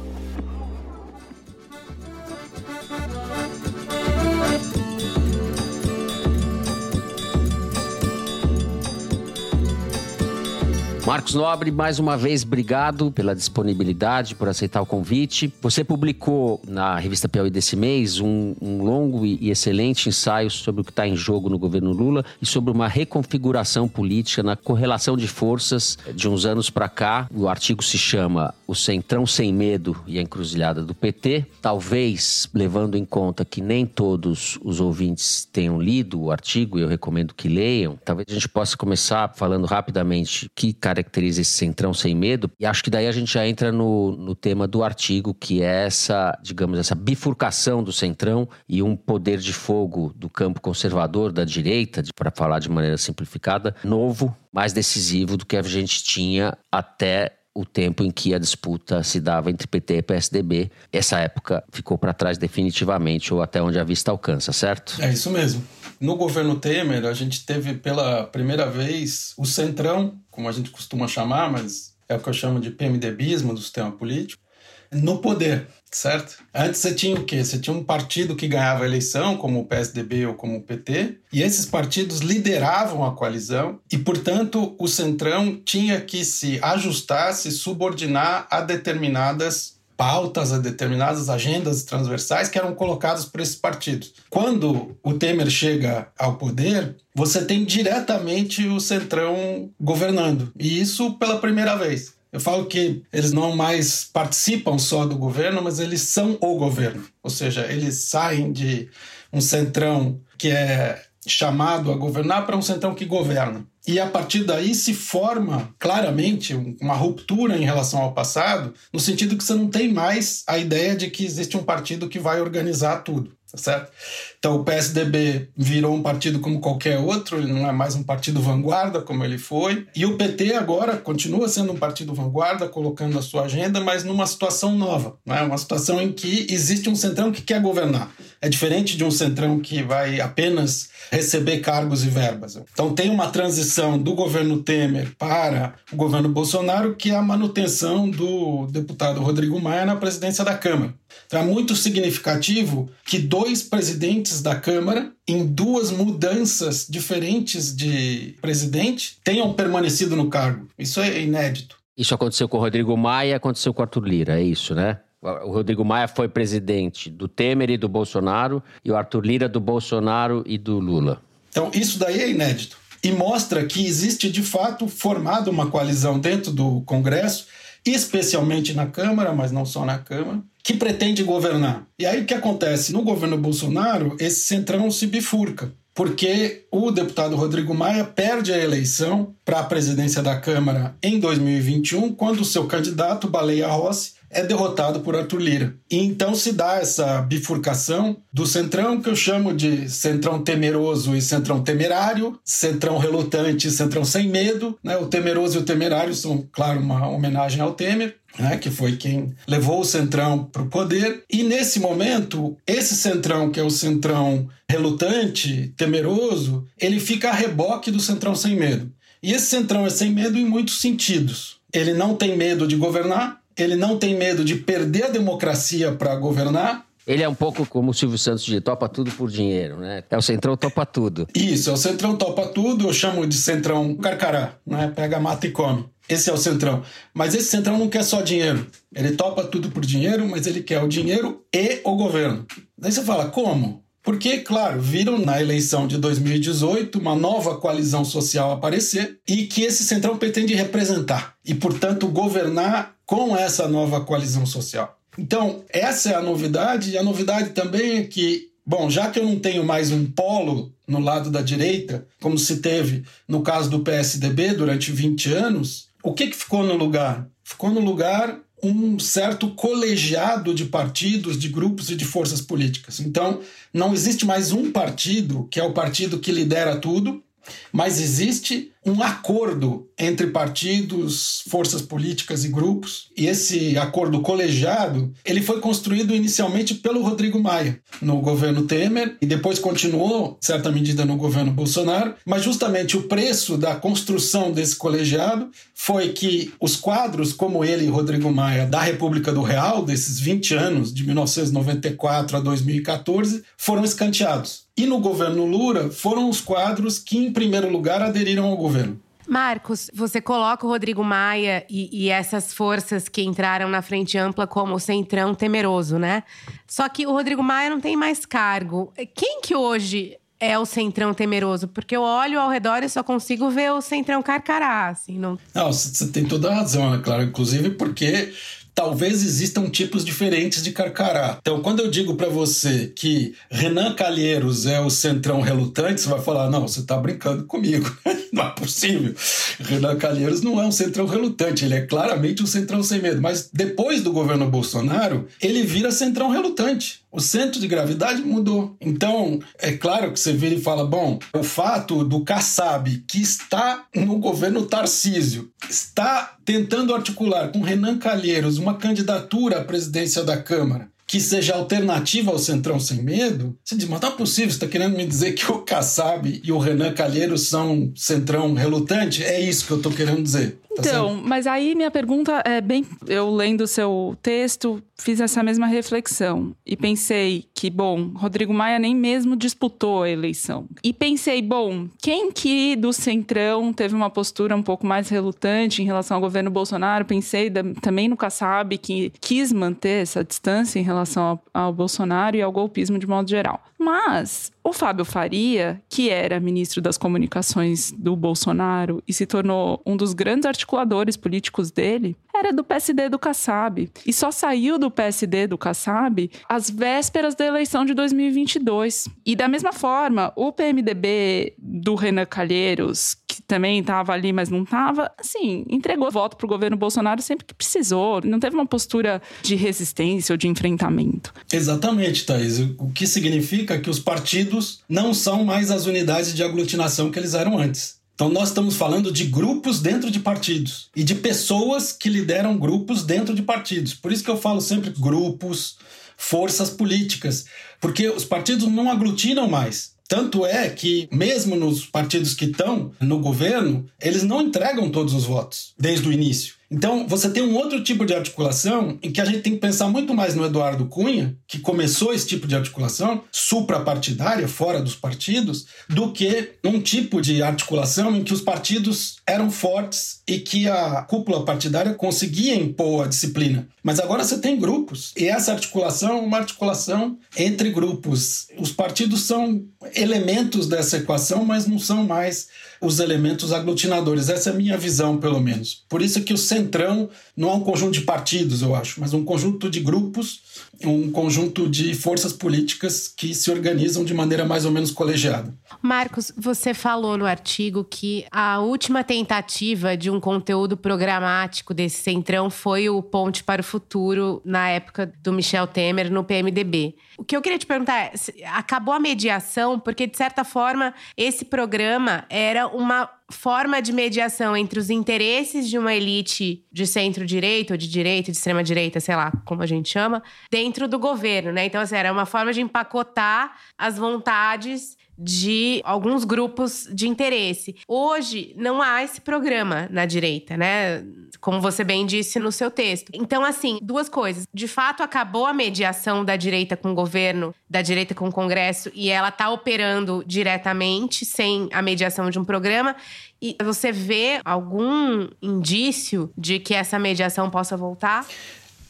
Marcos Nobre, mais uma vez, obrigado pela disponibilidade, por aceitar o convite. Você publicou na revista Piauí desse mês um, um longo e, excelente ensaio sobre o que está em jogo no governo Lula e sobre uma reconfiguração política na correlação de forças de uns anos para cá. O artigo se chama O Centrão Sem Medo e a Encruzilhada do PT. Talvez, levando em conta que nem todos os ouvintes tenham lido o artigo, e eu recomendo que leiam, talvez a gente possa começar falando rapidamente que caracteriza esse centrão sem medo. E acho que daí a gente já entra no, no tema do artigo, que é essa, digamos, essa bifurcação do centrão e um poder de fogo do campo conservador da direita, para falar de maneira simplificada, novo, mais decisivo do que a gente tinha até o tempo em que a disputa se dava entre PT e PSDB. Essa época ficou para trás definitivamente, ou até onde a vista alcança, certo? É isso mesmo. No governo Temer, a gente teve pela primeira vez o centrão, como a gente costuma chamar, mas é o que eu chamo de PMDBismo do sistema político, no poder, certo? Antes você tinha o quê? Você tinha um partido que ganhava a eleição, como o PSDB ou como o PT, e esses partidos lideravam a coalizão e, portanto, o Centrão tinha que se ajustar, se subordinar a determinadas pautas, a determinadas agendas transversais que eram colocadas por esses partidos. Quando o Temer chega ao poder, você tem diretamente o Centrão governando, e isso pela primeira vez. Eu falo que eles não mais participam só do governo, mas eles são o governo. Ou seja, eles saem de um centrão que é chamado a governar para um centrão que governa. E a partir daí se forma claramente uma ruptura em relação ao passado, no sentido que você não tem mais a ideia de que existe um partido que vai organizar tudo tá certo? Então o PSDB virou um partido como qualquer outro, ele não é mais um partido vanguarda como ele foi, e o PT agora continua sendo um partido vanguarda, colocando a sua agenda, mas numa situação nova, né? uma situação em que existe um centrão que quer governar. É diferente de um centrão que vai apenas receber cargos e verbas. Então tem uma transição do governo Temer para o governo Bolsonaro, que é a manutenção do deputado Rodrigo Maia na presidência da Câmara. Então é muito significativo que dois presidentes da Câmara, em duas mudanças diferentes de presidente, tenham permanecido no cargo. Isso é inédito. Isso aconteceu com o Rodrigo Maia e aconteceu com o Arthur Lira, é isso, né? O Rodrigo Maia foi presidente do Temer e do Bolsonaro, e o Arthur Lira do Bolsonaro e do Lula. Então, isso daí é inédito. E mostra que existe, de fato, formada uma coalizão dentro do Congresso, especialmente na Câmara, mas não só na Câmara, que pretende governar. E aí o que acontece? No governo Bolsonaro, esse centrão se bifurca porque o deputado Rodrigo Maia perde a eleição para a presidência da Câmara em 2021, quando o seu candidato, Baleia Rossi, é derrotado por Arthur Lira. E então se dá essa bifurcação do centrão, que eu chamo de centrão temeroso e centrão temerário, centrão relutante e centrão sem medo. Né? O temeroso e o temerário são, claro, uma homenagem ao Temer. Né, que foi quem levou o Centrão para o poder. E nesse momento, esse Centrão, que é o Centrão relutante, temeroso, ele fica a reboque do Centrão sem medo. E esse Centrão é sem medo em muitos sentidos. Ele não tem medo de governar, ele não tem medo de perder a democracia para governar. Ele é um pouco como o Silvio Santos de topa tudo por dinheiro, né? É o Centrão topa tudo. Isso, é o Centrão topa tudo, eu chamo de Centrão carcará, né? Pega, mata e come. Esse é o Centrão. Mas esse Centrão não quer só dinheiro. Ele topa tudo por dinheiro, mas ele quer o dinheiro e o governo. Daí você fala, como? Porque, claro, viram na eleição de 2018 uma nova coalizão social aparecer e que esse centrão pretende representar e, portanto, governar com essa nova coalizão social. Então, essa é a novidade, e a novidade também é que, bom, já que eu não tenho mais um polo no lado da direita, como se teve no caso do PSDB durante 20 anos, o que, que ficou no lugar? Ficou no lugar um certo colegiado de partidos, de grupos e de forças políticas. Então, não existe mais um partido que é o partido que lidera tudo, mas existe um acordo entre partidos, forças políticas e grupos. E esse acordo colegiado, ele foi construído inicialmente pelo Rodrigo Maia no governo Temer e depois continuou, em certa medida, no governo Bolsonaro. Mas justamente o preço da construção desse colegiado foi que os quadros, como ele e Rodrigo Maia, da República do Real, desses 20 anos, de 1994 a 2014, foram escanteados. E no governo Lula foram os quadros que, em primeiro lugar, aderiram ao governo. Marcos, você coloca o Rodrigo Maia e, e, essas forças que entraram na frente ampla como o centrão temeroso, né? Só que o Rodrigo Maia não tem mais cargo. Quem que hoje é o centrão temeroso? Porque eu olho ao redor e só consigo ver o centrão carcará, assim. Não, não você tem toda a razão, é claro. Inclusive porque talvez existam tipos diferentes de carcará. Então, quando eu digo para você que Renan Calheiros é o centrão relutante, você vai falar: não, você está brincando comigo. não é possível. Renan Calheiros não é um centrão relutante, ele é claramente um centrão sem medo. Mas depois do governo Bolsonaro, ele vira centrão relutante. O centro de gravidade mudou. Então, é claro que você vira e fala: bom, o fato do Kassab, que está no governo Tarcísio, está tentando articular com Renan Calheiros uma candidatura à presidência da Câmara que seja alternativa ao Centrão Sem Medo, você diz, mas não é possível, você está querendo me dizer que o Kassab e o Renan Calheiros são Centrão relutante? É isso que eu estou querendo dizer. Tá então, mas aí minha pergunta é bem. Eu lendo o seu texto, fiz essa mesma reflexão. E pensei que, bom, Rodrigo Maia nem mesmo disputou a eleição. E pensei, bom, quem que do Centrão teve uma postura um pouco mais relutante em relação ao governo Bolsonaro? Pensei da, também no Kassab, que quis manter essa distância em relação ao, ao Bolsonaro e ao golpismo de modo geral. Mas o Fábio Faria, que era ministro das Comunicações do Bolsonaro e se tornou um dos grandes articuladores políticos dele, era do PSD do Kassab. E só saiu do PSD do Kassab às vésperas da eleição de 2022. E da mesma forma, o PMDB do Renan Calheiros, que também estava ali, mas não estava, assim, entregou voto para o governo Bolsonaro sempre que precisou. Não teve uma postura de resistência ou de enfrentamento. Exatamente, Thaís. O que significa que os partidos não são mais as unidades de aglutinação que eles eram antes. Então, nós estamos falando de grupos dentro de partidos e de pessoas que lideram grupos dentro de partidos. Por isso que eu falo sempre grupos, forças políticas, porque os partidos não aglutinam mais. Tanto é que, mesmo nos partidos que estão no governo, eles não entregam todos os votos desde o início. Então, você tem um outro tipo de articulação em que a gente tem que pensar muito mais no Eduardo Cunha, que começou esse tipo de articulação suprapartidária, fora dos partidos, do que um tipo de articulação em que os partidos eram fortes e que a cúpula partidária conseguia impor a disciplina. Mas agora você tem grupos, e essa articulação é uma articulação entre grupos. Os partidos são elementos dessa equação, mas não são mais os elementos aglutinadores. Essa é a minha visão, pelo menos. Por isso que o Centrão não é um conjunto de partidos, eu acho, mas um conjunto de grupos, um conjunto de forças políticas que se organizam de maneira mais ou menos colegiada. Marcos, você falou no artigo que a última tentativa de um conteúdo programático desse Centrão foi o Ponte para o Futuro na época do Michel Temer no PMDB. O que eu queria te perguntar é: acabou a mediação? Porque, de certa forma, esse programa era uma forma de mediação entre os interesses de uma elite de centro-direita ou de direita, de extrema-direita, sei lá como a gente chama, dentro do governo, né? Então, assim, era uma forma de empacotar as vontades de alguns grupos de interesse. Hoje não há esse programa na direita, né? Como você bem disse no seu texto. Então, assim, duas coisas. De fato, acabou a mediação da direita com o governo, da direita com o Congresso, e ela está operando diretamente, sem a mediação de um programa. E você vê algum indício de que essa mediação possa voltar?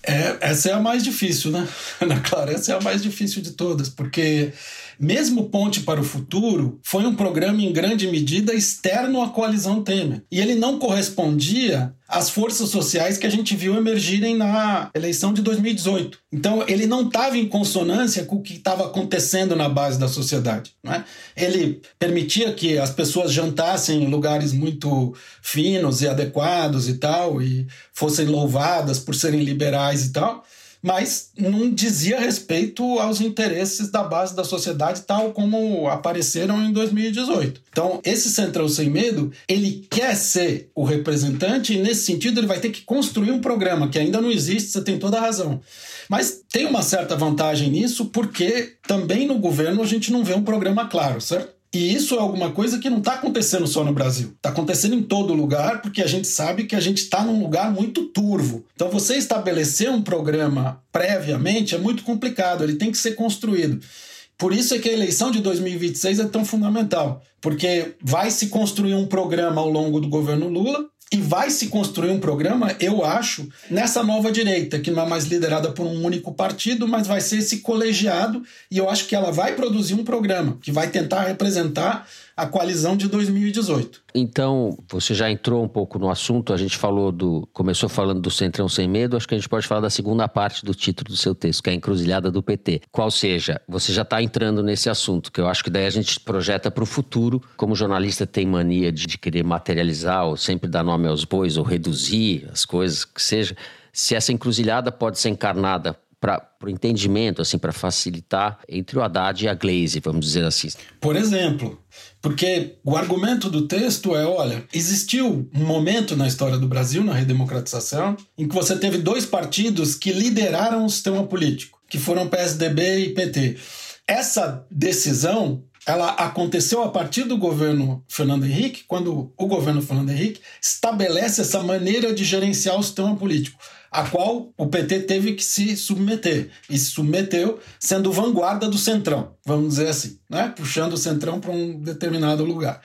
É, essa é a mais difícil, né? Ana Clara, essa é a mais difícil de todas, porque mesmo Ponte para o Futuro foi um programa em grande medida externo à coalizão Temer. E ele não correspondia às forças sociais que a gente viu emergirem na eleição de 2018. Então, ele não estava em consonância com o que estava acontecendo na base da sociedade. Né? Ele permitia que as pessoas jantassem em lugares muito finos e adequados e tal, e fossem louvadas por serem liberais e tal mas não dizia respeito aos interesses da base da sociedade, tal como apareceram em 2018. Então, esse Centrão Sem Medo, ele quer ser o representante e, nesse sentido, ele vai ter que construir um programa que ainda não existe, você tem toda a razão. Mas tem uma certa vantagem nisso, porque também no governo a gente não vê um programa claro, certo? E isso é alguma coisa que não está acontecendo só no Brasil. Está acontecendo em todo lugar, porque a gente sabe que a gente está num lugar muito turvo. Então, você estabelecer um programa previamente é muito complicado, ele tem que ser construído. Por isso é que a eleição de 2026 é tão fundamental, porque vai se construir um programa ao longo do governo Lula, e vai se construir um programa, eu acho, nessa nova direita, que não é mais liderada por um único partido, mas vai ser esse colegiado, e eu acho que ela vai produzir um programa que vai tentar representar a coalizão de 2018. Então, você já entrou um pouco no assunto, a gente falou do. começou falando do Centrão Sem Medo, acho que a gente pode falar da segunda parte do título do seu texto, que é a encruzilhada do PT. Qual seja, você já está entrando nesse assunto, que eu acho que daí a gente projeta para o futuro, como jornalista tem mania de, de querer materializar, ou sempre dar nome aos bois, ou reduzir as coisas, que seja. Se essa encruzilhada pode ser encarnada para o entendimento, assim, para facilitar entre o Haddad e a Glaze, vamos dizer assim. Por exemplo, porque o argumento do texto é, olha, existiu um momento na história do Brasil, na redemocratização, em que você teve dois partidos que lideraram o sistema político, que foram PSDB e PT. Essa decisão ela aconteceu a partir do governo Fernando Henrique, quando o governo Fernando Henrique estabelece essa maneira de gerenciar o sistema político a qual o PT teve que se submeter. E se submeteu sendo vanguarda do centrão, vamos dizer assim, né? puxando o centrão para um determinado lugar.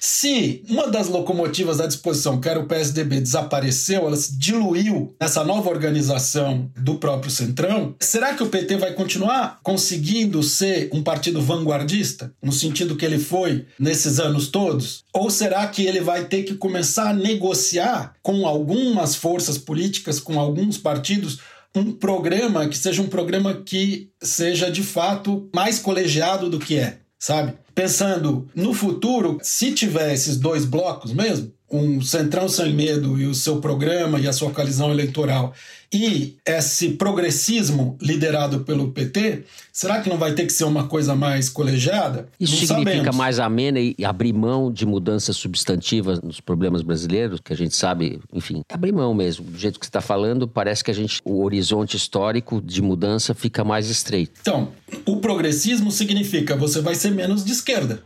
Se uma das locomotivas à disposição, que era o PSDB, desapareceu, ela se diluiu nessa nova organização do próprio Centrão, será que o PT vai continuar conseguindo ser um partido vanguardista, no sentido que ele foi nesses anos todos? Ou será que ele vai ter que começar a negociar com algumas forças políticas, com alguns partidos, um programa que seja um programa que seja de fato mais colegiado do que é? sabe? Pensando no futuro, se tiver esses dois blocos mesmo, um Centrão Sem Medo e o seu programa e a sua coalizão eleitoral e esse progressismo liderado pelo PT, será que não vai ter que ser uma coisa mais colegiada? Isso não significa sabemos. mais amena e abrir mão de mudanças substantivas nos problemas brasileiros, que a gente sabe, enfim, abrir mão mesmo. Do jeito que você está falando, parece que a gente, o horizonte histórico de mudança fica mais estreito. Então, o progressismo significa você vai ser menos de esquerda.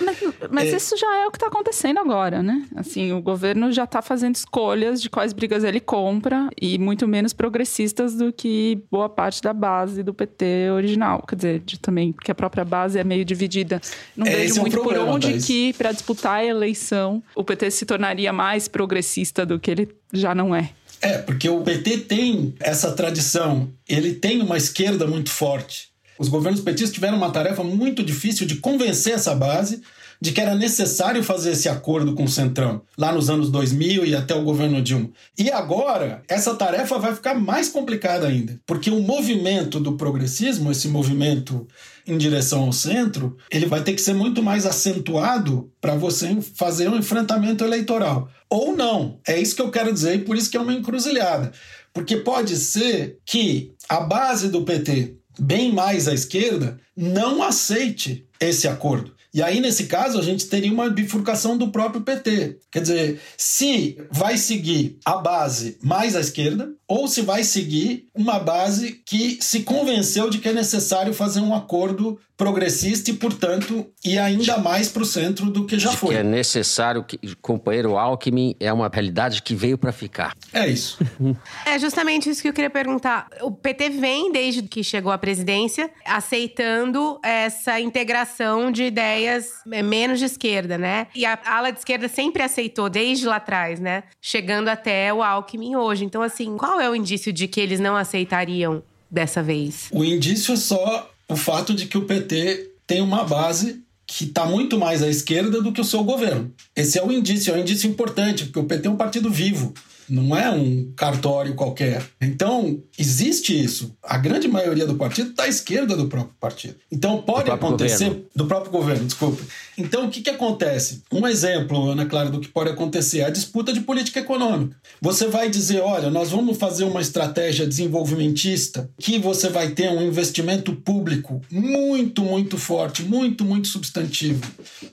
Mas, mas isso já é o que está acontecendo agora, né? Assim, o governo já está fazendo escolhas de quais brigas ele compra e muito menos progressistas do que boa parte da base do PT original. Quer dizer, de, também, porque a própria base é meio dividida. Não É, vejo esse é um muito problema, por onde Thaís. que, para disputar a eleição, o PT se tornaria mais progressista do que ele já não é. É, porque o PT tem essa tradição, ele tem uma esquerda muito forte. Os governos petistas tiveram uma tarefa muito difícil de convencer essa base de que era necessário fazer esse acordo com o Centrão, lá nos anos 2000 e até o governo Dilma. E agora, essa tarefa vai ficar mais complicada ainda, porque o movimento do progressismo, esse movimento em direção ao centro, ele vai ter que ser muito mais acentuado para você fazer um enfrentamento eleitoral. Ou não. É isso que eu quero dizer e por isso que é uma encruzilhada. Porque pode ser que a base do PT, bem mais à esquerda, não aceite esse acordo. E aí, nesse caso, a gente teria uma bifurcação do próprio PT. Quer dizer, se vai seguir a base mais à esquerda, ou se vai seguir uma base que se convenceu de que é necessário fazer um acordo progressista e, portanto, ir ainda mais para o centro do que já de foi. que é necessário que companheiro Alckmin é uma realidade que veio para ficar. É isso. É justamente isso que eu queria perguntar. O PT vem, desde que chegou à presidência, aceitando essa integração de ideias é, menos de esquerda, né? E a ala de esquerda sempre aceitou, desde lá atrás, né? Chegando até o Alckmin hoje. Então, assim, qual é o indício de que eles não aceitariam dessa vez? O indício é só o fato de que o PT tem uma base que está muito mais à esquerda do que o seu governo. Esse é o indício, é um indício importante, porque o PT é um partido vivo, não é um cartório qualquer. Então, existe isso. A grande maioria do partido está à esquerda do próprio partido. Então, pode próprio acontecer. governo. Do próprio governo, desculpa. Então, o que, que acontece? Um exemplo, Ana Clara, do que pode acontecer é a disputa de política econômica. Você vai dizer: olha, nós vamos fazer uma estratégia desenvolvimentista que você vai ter um investimento público muito, muito forte, muito, muito substantivo.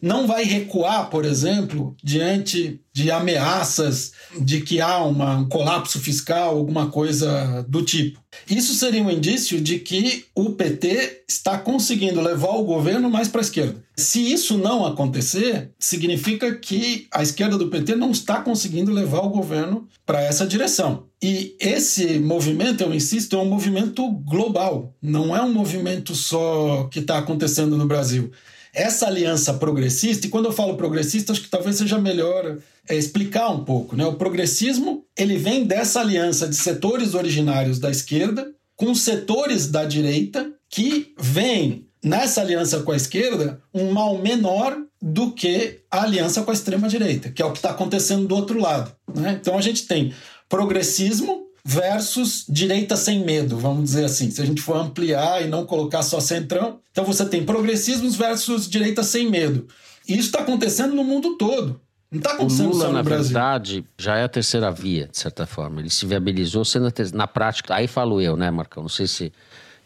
Não vai recuar, por exemplo, diante de ameaças de que há uma, um colapso fiscal, alguma coisa do tipo. Isso seria um indício de que o PT está conseguindo levar o governo mais para a esquerda. Se isso não acontecer, significa que a esquerda do PT não está conseguindo levar o governo para essa direção. E esse movimento, eu insisto, é um movimento global, não é um movimento só que está acontecendo no Brasil. Essa aliança progressista, e quando eu falo progressista, acho que talvez seja melhor é, explicar um pouco. Né? O progressismo ele vem dessa aliança de setores originários da esquerda com setores da direita que vêm nessa aliança com a esquerda, um mal menor do que a aliança com a extrema-direita, que é o que está acontecendo do outro lado. Né? Então a gente tem progressismo versus direita sem medo, vamos dizer assim. Se a gente for ampliar e não colocar só centrão, então você tem progressismos versus direita sem medo. E isso está acontecendo no mundo todo. Não está acontecendo o Lula, só no na Brasil. verdade, já é a terceira via, de certa forma. Ele se viabilizou sendo a ter... na prática. Aí falo eu, né, Marcão? Não sei se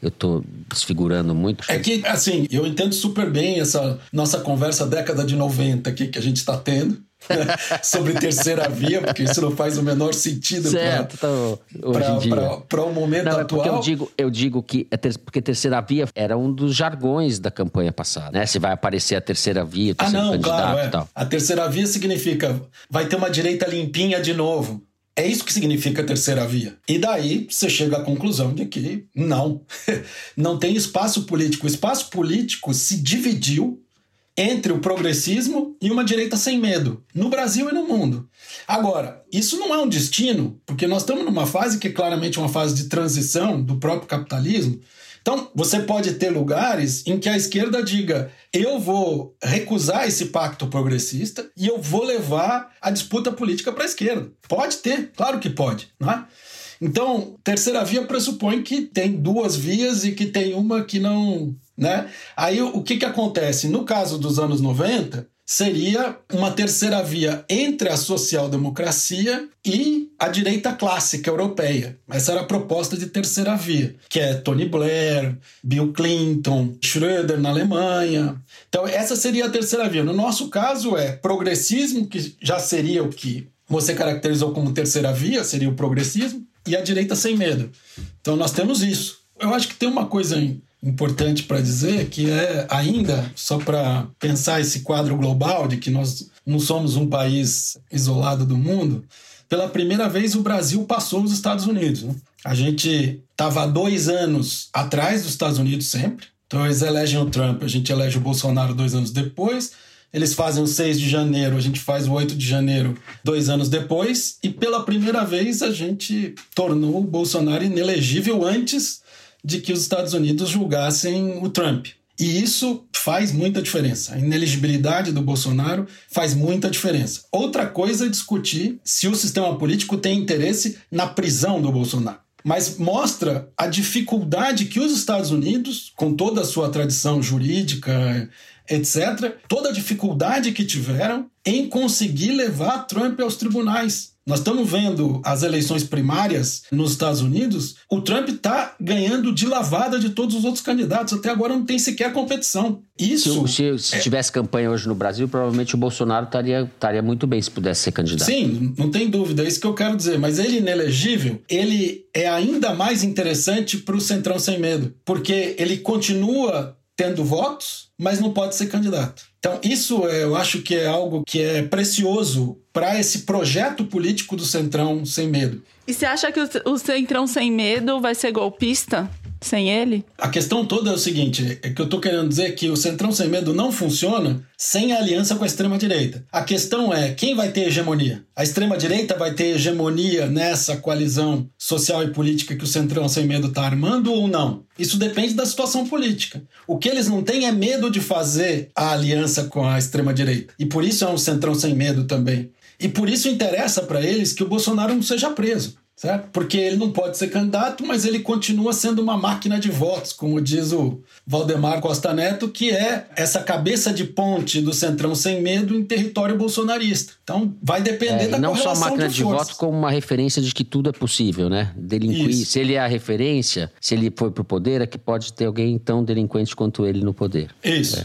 eu tô desfigurando muito. É que, assim, eu entendo super bem essa nossa conversa década de 90 aqui que a gente está tendo. sobre terceira via, porque isso não faz o menor sentido Certo, hoje em dia. para o momento Não, é porque atual. eu digo, eu digo que é ter- porque terceira via era um dos jargões da campanha passada, né? Se vai aparecer a terceira via, o Ah, não, candidato claro. e É. tal. A terceira via significa vai ter uma direita limpinha de novo. É isso que significa terceira via. E daí você chega à conclusão de que não. Não tem espaço político. O espaço político se dividiu entre o progressismo e uma direita sem medo, no Brasil e no mundo. Agora, isso não é um destino, porque nós estamos numa fase que é claramente uma fase de transição do próprio capitalismo. Então, você pode ter lugares em que a esquerda diga: eu vou recusar esse pacto progressista e eu vou levar a disputa política para a esquerda. Pode ter, claro que pode, não é? Então, terceira via pressupõe que tem duas vias e que tem uma que não. Né? Aí o que, que acontece? No caso dos anos 90, seria uma terceira via entre a social-democracia e a direita clássica europeia. Essa era a proposta de terceira via, que é Tony Blair, Bill Clinton, Schröder na Alemanha. Então, essa seria a terceira via. No nosso caso, é progressismo, que já seria o que você caracterizou como terceira via, seria o progressismo, e a direita sem medo. Então, nós temos isso. Eu acho que tem uma coisa im- importante para dizer que é ainda só para pensar esse quadro global de que nós não somos um país isolado do mundo. Pela primeira vez o Brasil passou os Estados Unidos. né? A gente estava dois anos atrás dos Estados Unidos sempre. Então eles elegem o Trump, a gente elege o Bolsonaro dois anos depois. Eles fazem o 6 de janeiro, a gente faz o 8 de janeiro dois anos depois. E pela primeira vez a gente tornou o Bolsonaro inelegível antes de que os Estados Unidos julgassem o Trump. E isso faz muita diferença. A ineligibilidade do Bolsonaro faz muita diferença. Outra coisa é discutir se o sistema político tem interesse na prisão do Bolsonaro. Mas mostra a dificuldade que os Estados Unidos, com toda a sua tradição jurídica, etc., toda a dificuldade que tiveram em conseguir levar Trump aos tribunais. Nós estamos vendo as eleições primárias nos Estados Unidos, o Trump está ganhando de lavada de todos os outros candidatos. Até agora não tem sequer competição. Isso. Se, se, se tivesse campanha hoje no Brasil, provavelmente o Bolsonaro estaria, estaria muito bem se pudesse ser candidato. Sim, não tem dúvida, é isso que eu quero dizer. Mas ele inelegível, ele é ainda mais interessante para o Centrão Sem Medo, porque ele continua tendo votos, mas não pode ser candidato. Então, isso é, eu acho que é algo que é precioso para esse projeto político do Centrão Sem Medo. E você acha que o Centrão Sem Medo vai ser golpista sem ele? A questão toda é o seguinte: é que eu tô querendo dizer que o Centrão Sem Medo não funciona sem a aliança com a extrema-direita. A questão é quem vai ter hegemonia? A extrema-direita vai ter hegemonia nessa coalizão social e política que o Centrão Sem Medo está armando ou não? Isso depende da situação política. O que eles não têm é medo de fazer a aliança com a extrema-direita. E por isso é um Centrão Sem Medo também. E por isso interessa para eles que o Bolsonaro não seja preso. Certo? Porque ele não pode ser candidato, mas ele continua sendo uma máquina de votos, como diz o Valdemar Costa Neto, que é essa cabeça de ponte do Centrão sem medo em território bolsonarista. Então vai depender É, da não só máquina de, de forças. voto, como uma referência de que tudo é possível, né? Delinquir. Isso. Se ele é a referência, se ele foi pro poder, é que pode ter alguém tão delinquente quanto ele no poder. Isso.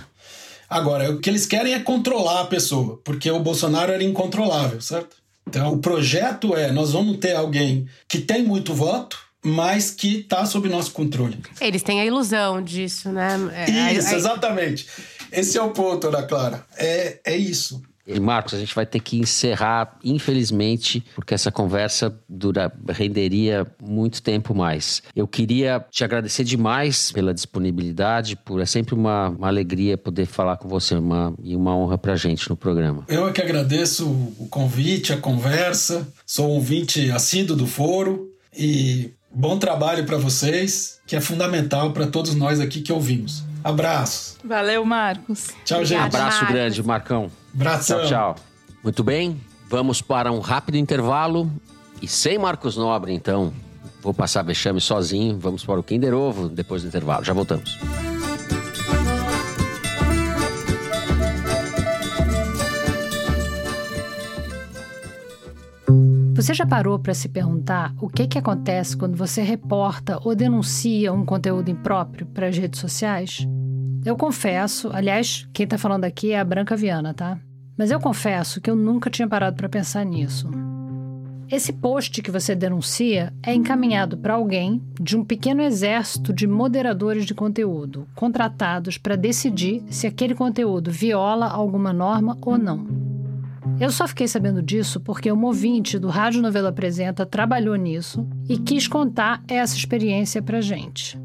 Agora, o que eles querem é controlar a pessoa, porque o Bolsonaro era incontrolável, certo? Então, o projeto é: nós vamos ter alguém que tem muito voto, mas que está sob nosso controle. Eles têm a ilusão disso, né? É, Isso, exatamente. Esse é o ponto, Ana Clara. É, é isso. E, Marcos, a gente vai ter que encerrar, infelizmente, porque essa conversa dura, renderia muito tempo mais. Eu queria te agradecer demais pela disponibilidade, por é sempre uma, uma alegria poder falar com você uma, e uma honra pra gente no programa. Eu é que agradeço o convite, a conversa. Sou um ouvinte assíduo do foro e bom trabalho para vocês, que é fundamental para todos nós aqui que ouvimos. Abraços. Valeu, Marcos. Tchau, gente. Abraço Marcos. grande, Marcão. Tchau, tchau. Muito bem, vamos para um rápido intervalo. E sem Marcos Nobre, então, vou passar vexame sozinho. Vamos para o Kinder Ovo depois do intervalo. Já voltamos. Você já parou para se perguntar o que, que acontece quando você reporta ou denuncia um conteúdo impróprio para as redes sociais? Eu confesso, aliás, quem está falando aqui é a Branca Viana, tá? Mas eu confesso que eu nunca tinha parado para pensar nisso. Esse post que você denuncia é encaminhado para alguém de um pequeno exército de moderadores de conteúdo, contratados para decidir se aquele conteúdo viola alguma norma ou não. Eu só fiquei sabendo disso porque um ouvinte do Rádio Novela Apresenta trabalhou nisso e quis contar essa experiência pra gente.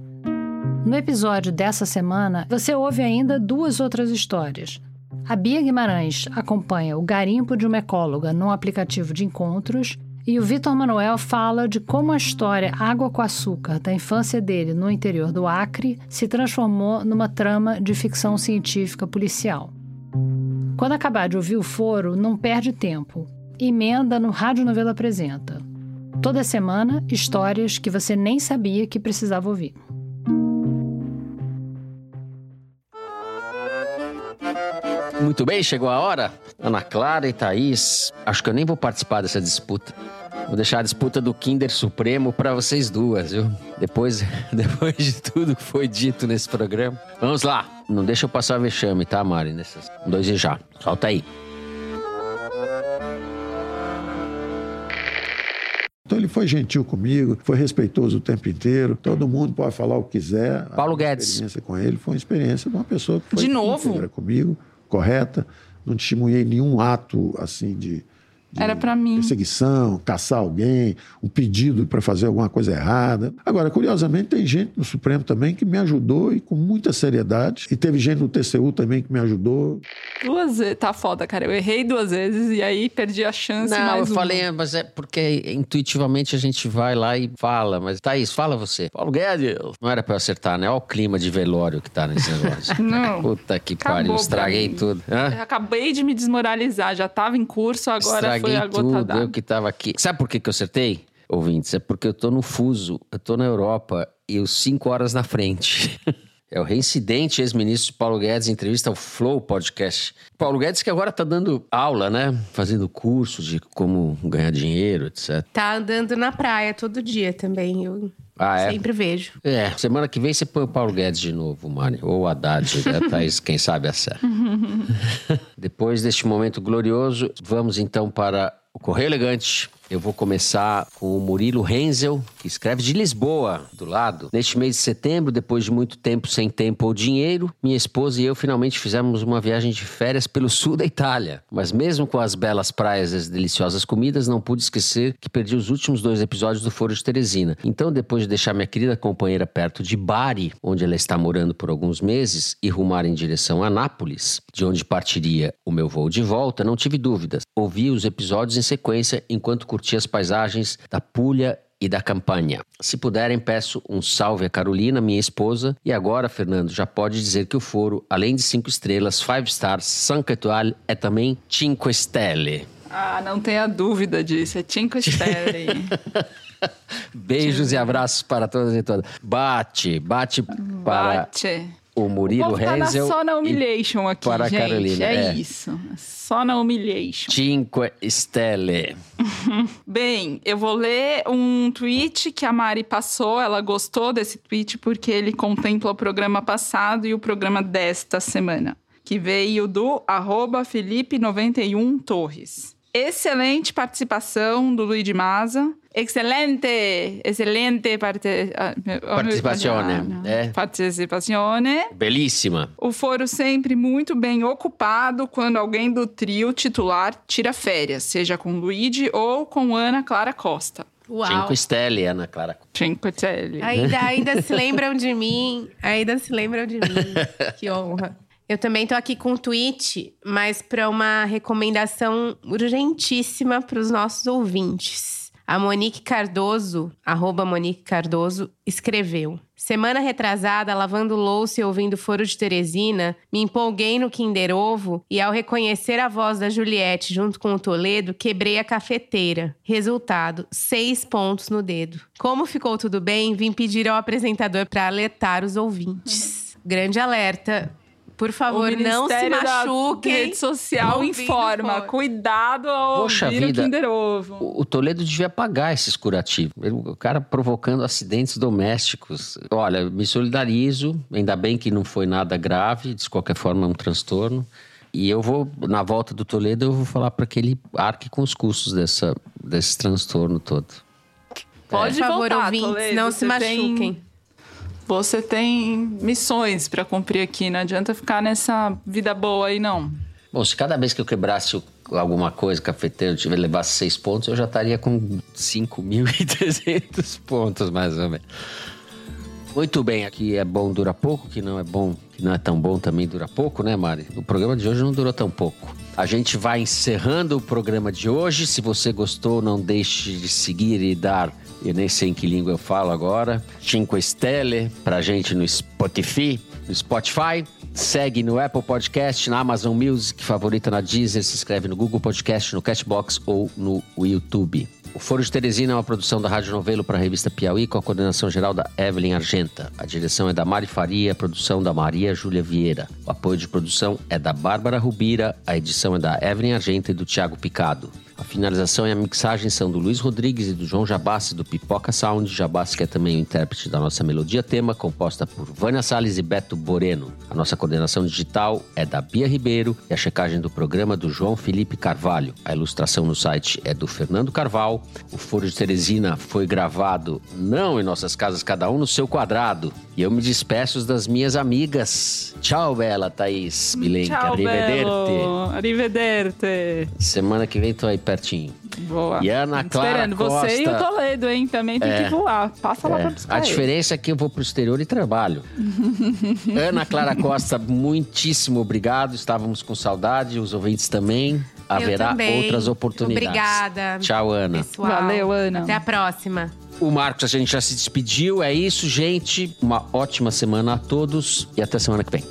No episódio dessa semana, você ouve ainda duas outras histórias. A Bia Guimarães acompanha o garimpo de uma ecóloga num aplicativo de encontros e o Vitor Manuel fala de como a história Água com Açúcar da infância dele no interior do Acre se transformou numa trama de ficção científica policial. Quando acabar de ouvir o foro, não perde tempo. Emenda no Rádio Novela Apresenta. Toda semana, histórias que você nem sabia que precisava ouvir. Muito bem, chegou a hora. Ana Clara e Thaís, acho que eu nem vou participar dessa disputa. Vou deixar a disputa do Kinder Supremo para vocês duas, viu? Depois, depois de tudo que foi dito nesse programa. Vamos lá. Não deixa eu passar vexame, tá, Mari? Nessas... Um, dois e já. Solta aí. Então ele foi gentil comigo, foi respeitoso o tempo inteiro. Todo mundo pode falar o que quiser. Paulo A Guedes. experiência com ele foi uma experiência de uma pessoa que foi De novo? comigo, correta. Não testemunhei nenhum ato assim de, Era pra mim. perseguição, caçar alguém, um pedido para fazer alguma coisa errada. Agora, curiosamente, tem gente no Supremo também que me ajudou e com muita seriedade. E teve gente no TCU também que me ajudou. Duas vezes. Tá foda, cara. Eu errei duas vezes e aí perdi a chance Não, mais eu uma. falei, mas é porque intuitivamente a gente vai lá e fala. Mas, Thaís, fala você. Paulo Guedes. Não era pra eu acertar, né? Olha o clima de velório que tá nesse negócio. Não. Puta que Acabou pariu, estraguei tudo. Hã? Eu acabei de me desmoralizar. Já tava em curso, agora Estraguei gota tudo, eu que tava aqui. Sabe por que, que eu acertei, ouvintes? É porque eu tô no fuso, eu tô na Europa e eu cinco horas na frente. É o reincidente ex-ministro Paulo Guedes, em entrevista ao Flow Podcast. Paulo Guedes que agora tá dando aula, né? Fazendo curso de como ganhar dinheiro, etc. Tá andando na praia todo dia também. Eu Ah, é? sempre vejo. É, semana que vem você põe o Paulo Guedes de novo, Mari. Ou o Haddad, né? Thaís, quem sabe acerta. Depois deste momento glorioso, vamos então para o Correio Elegante. Eu vou começar com o Murilo Renzel, que escreve de Lisboa, do lado. Neste mês de setembro, depois de muito tempo sem tempo ou dinheiro, minha esposa e eu finalmente fizemos uma viagem de férias pelo sul da Itália. Mas mesmo com as belas praias e as deliciosas comidas, não pude esquecer que perdi os últimos dois episódios do Foro de Teresina. Então, depois de deixar minha querida companheira perto de Bari, onde ela está morando por alguns meses, e rumar em direção a Nápoles, de onde partiria o meu voo de volta, não tive dúvidas. Ouvi os episódios em sequência enquanto curtia as paisagens da Puglia e da Campanha. Se puderem, peço um salve a Carolina, minha esposa. E agora, Fernando, já pode dizer que o foro, além de cinco estrelas, five stars, cinque étoiles, é também cinque stelle. Ah, não tenha dúvida disso. É Cinco Stelle. Beijos e abraços para todas e todas. Bate, bate para Bate. O O Murilo tá na, Renzel. só na humiliation aqui, para gente. Carolina, é, é. isso. Só na humiliation. Cinque stelle. Bem, eu vou ler um tweet que a Mari passou. Ela gostou desse tweet porque ele contempla o programa passado e o programa desta semana, que veio do arroba Felipe91 Torres. Excelente participação do Luiz de Maza. Excelente, excelente parte... ah, Participazione, ah, não. é. Participazione. Belíssima. O foro sempre muito bem ocupado quando alguém do trio titular tira férias, seja com Luigi ou com Ana Clara Costa. Uau. Cinque stelle, Ana Clara. Cinque Stelle. Ainda, ainda se lembram de mim. Ainda se lembram de mim. Que honra. Eu também tô aqui com um tweet, mas para uma recomendação urgentíssima para os nossos ouvintes. A Monique Cardoso, arroba Monique Cardoso, escreveu. Semana retrasada, lavando louça e ouvindo Foro de Teresina, me empolguei no Kinder Ovo e, ao reconhecer a voz da Juliette junto com o Toledo, quebrei a cafeteira. Resultado: seis pontos no dedo. Como ficou tudo bem, vim pedir ao apresentador para alertar os ouvintes. Grande alerta. Por favor, o não se machuquem. rede social informa. fora. Cuidado ao Poxa ouvir vida. o Kinder Ovo. O Toledo devia pagar esses curativos. O cara provocando acidentes domésticos. Olha, me solidarizo. Ainda bem que não foi nada grave. De qualquer forma, é um transtorno. E eu vou, na volta do Toledo, eu vou falar para que ele arque com os custos dessa, desse transtorno todo. Pode Por favor, voltar, ouvintes, Toledo. não se Você tem- machuquem. Você tem missões pra cumprir aqui. Não adianta ficar nessa vida boa aí, não. Bom, se cada vez que eu quebrasse alguma coisa, cafeteiro, tiver levasse seis pontos, eu já estaria com 5.300 pontos, mais ou menos. Muito bem, aqui é bom dura pouco, que não é bom, que não é tão bom também dura pouco, né, Mari? O programa de hoje não durou tão pouco. A gente vai encerrando o programa de hoje. Se você gostou, não deixe de seguir e dar, eu nem sei em que língua eu falo agora, Cinco Stelle pra gente no Spotify, no Spotify. Segue no Apple Podcast, na Amazon Music, favorita na Deezer, se inscreve no Google Podcast, no Cashbox ou no YouTube. O Foro de Teresina é uma produção da Rádio Novelo para a revista Piauí, com a coordenação geral da Evelyn Argenta. A direção é da Mari Faria, a produção da Maria Júlia Vieira. O apoio de produção é da Bárbara Rubira, a edição é da Evelyn Argenta e do Tiago Picado. A finalização e a mixagem são do Luiz Rodrigues e do João Jabassi, do Pipoca Sound. Jabassi, que é também o intérprete da nossa melodia tema, composta por Vânia Salles e Beto Boreno. A nossa coordenação digital é da Bia Ribeiro e a checagem do programa do João Felipe Carvalho. A ilustração no site é do Fernando Carval. O Foro de Teresina foi gravado não em nossas casas, cada um no seu quadrado. E eu me despeço das minhas amigas. Tchau, Bela, Thaís, Bilenka. Tchau, Arrivederci. Belo. Arrivederci. Semana que vem tô aí pertinho. Boa. E Ana Clara Esperando Costa. você e o Toledo, hein? Também tem É. que voar. Passa lá É, pra buscar a ele. diferença é que eu vou pro exterior e trabalho. Ana Clara Costa, muitíssimo obrigado. Estávamos com saudade, os ouvintes também. Haverá também. outras oportunidades. Obrigada. Tchau, Ana. Pessoal. Valeu, Ana. Até a próxima. O Marcos, a gente já se despediu. É isso, gente. Uma ótima semana a todos e até semana que vem.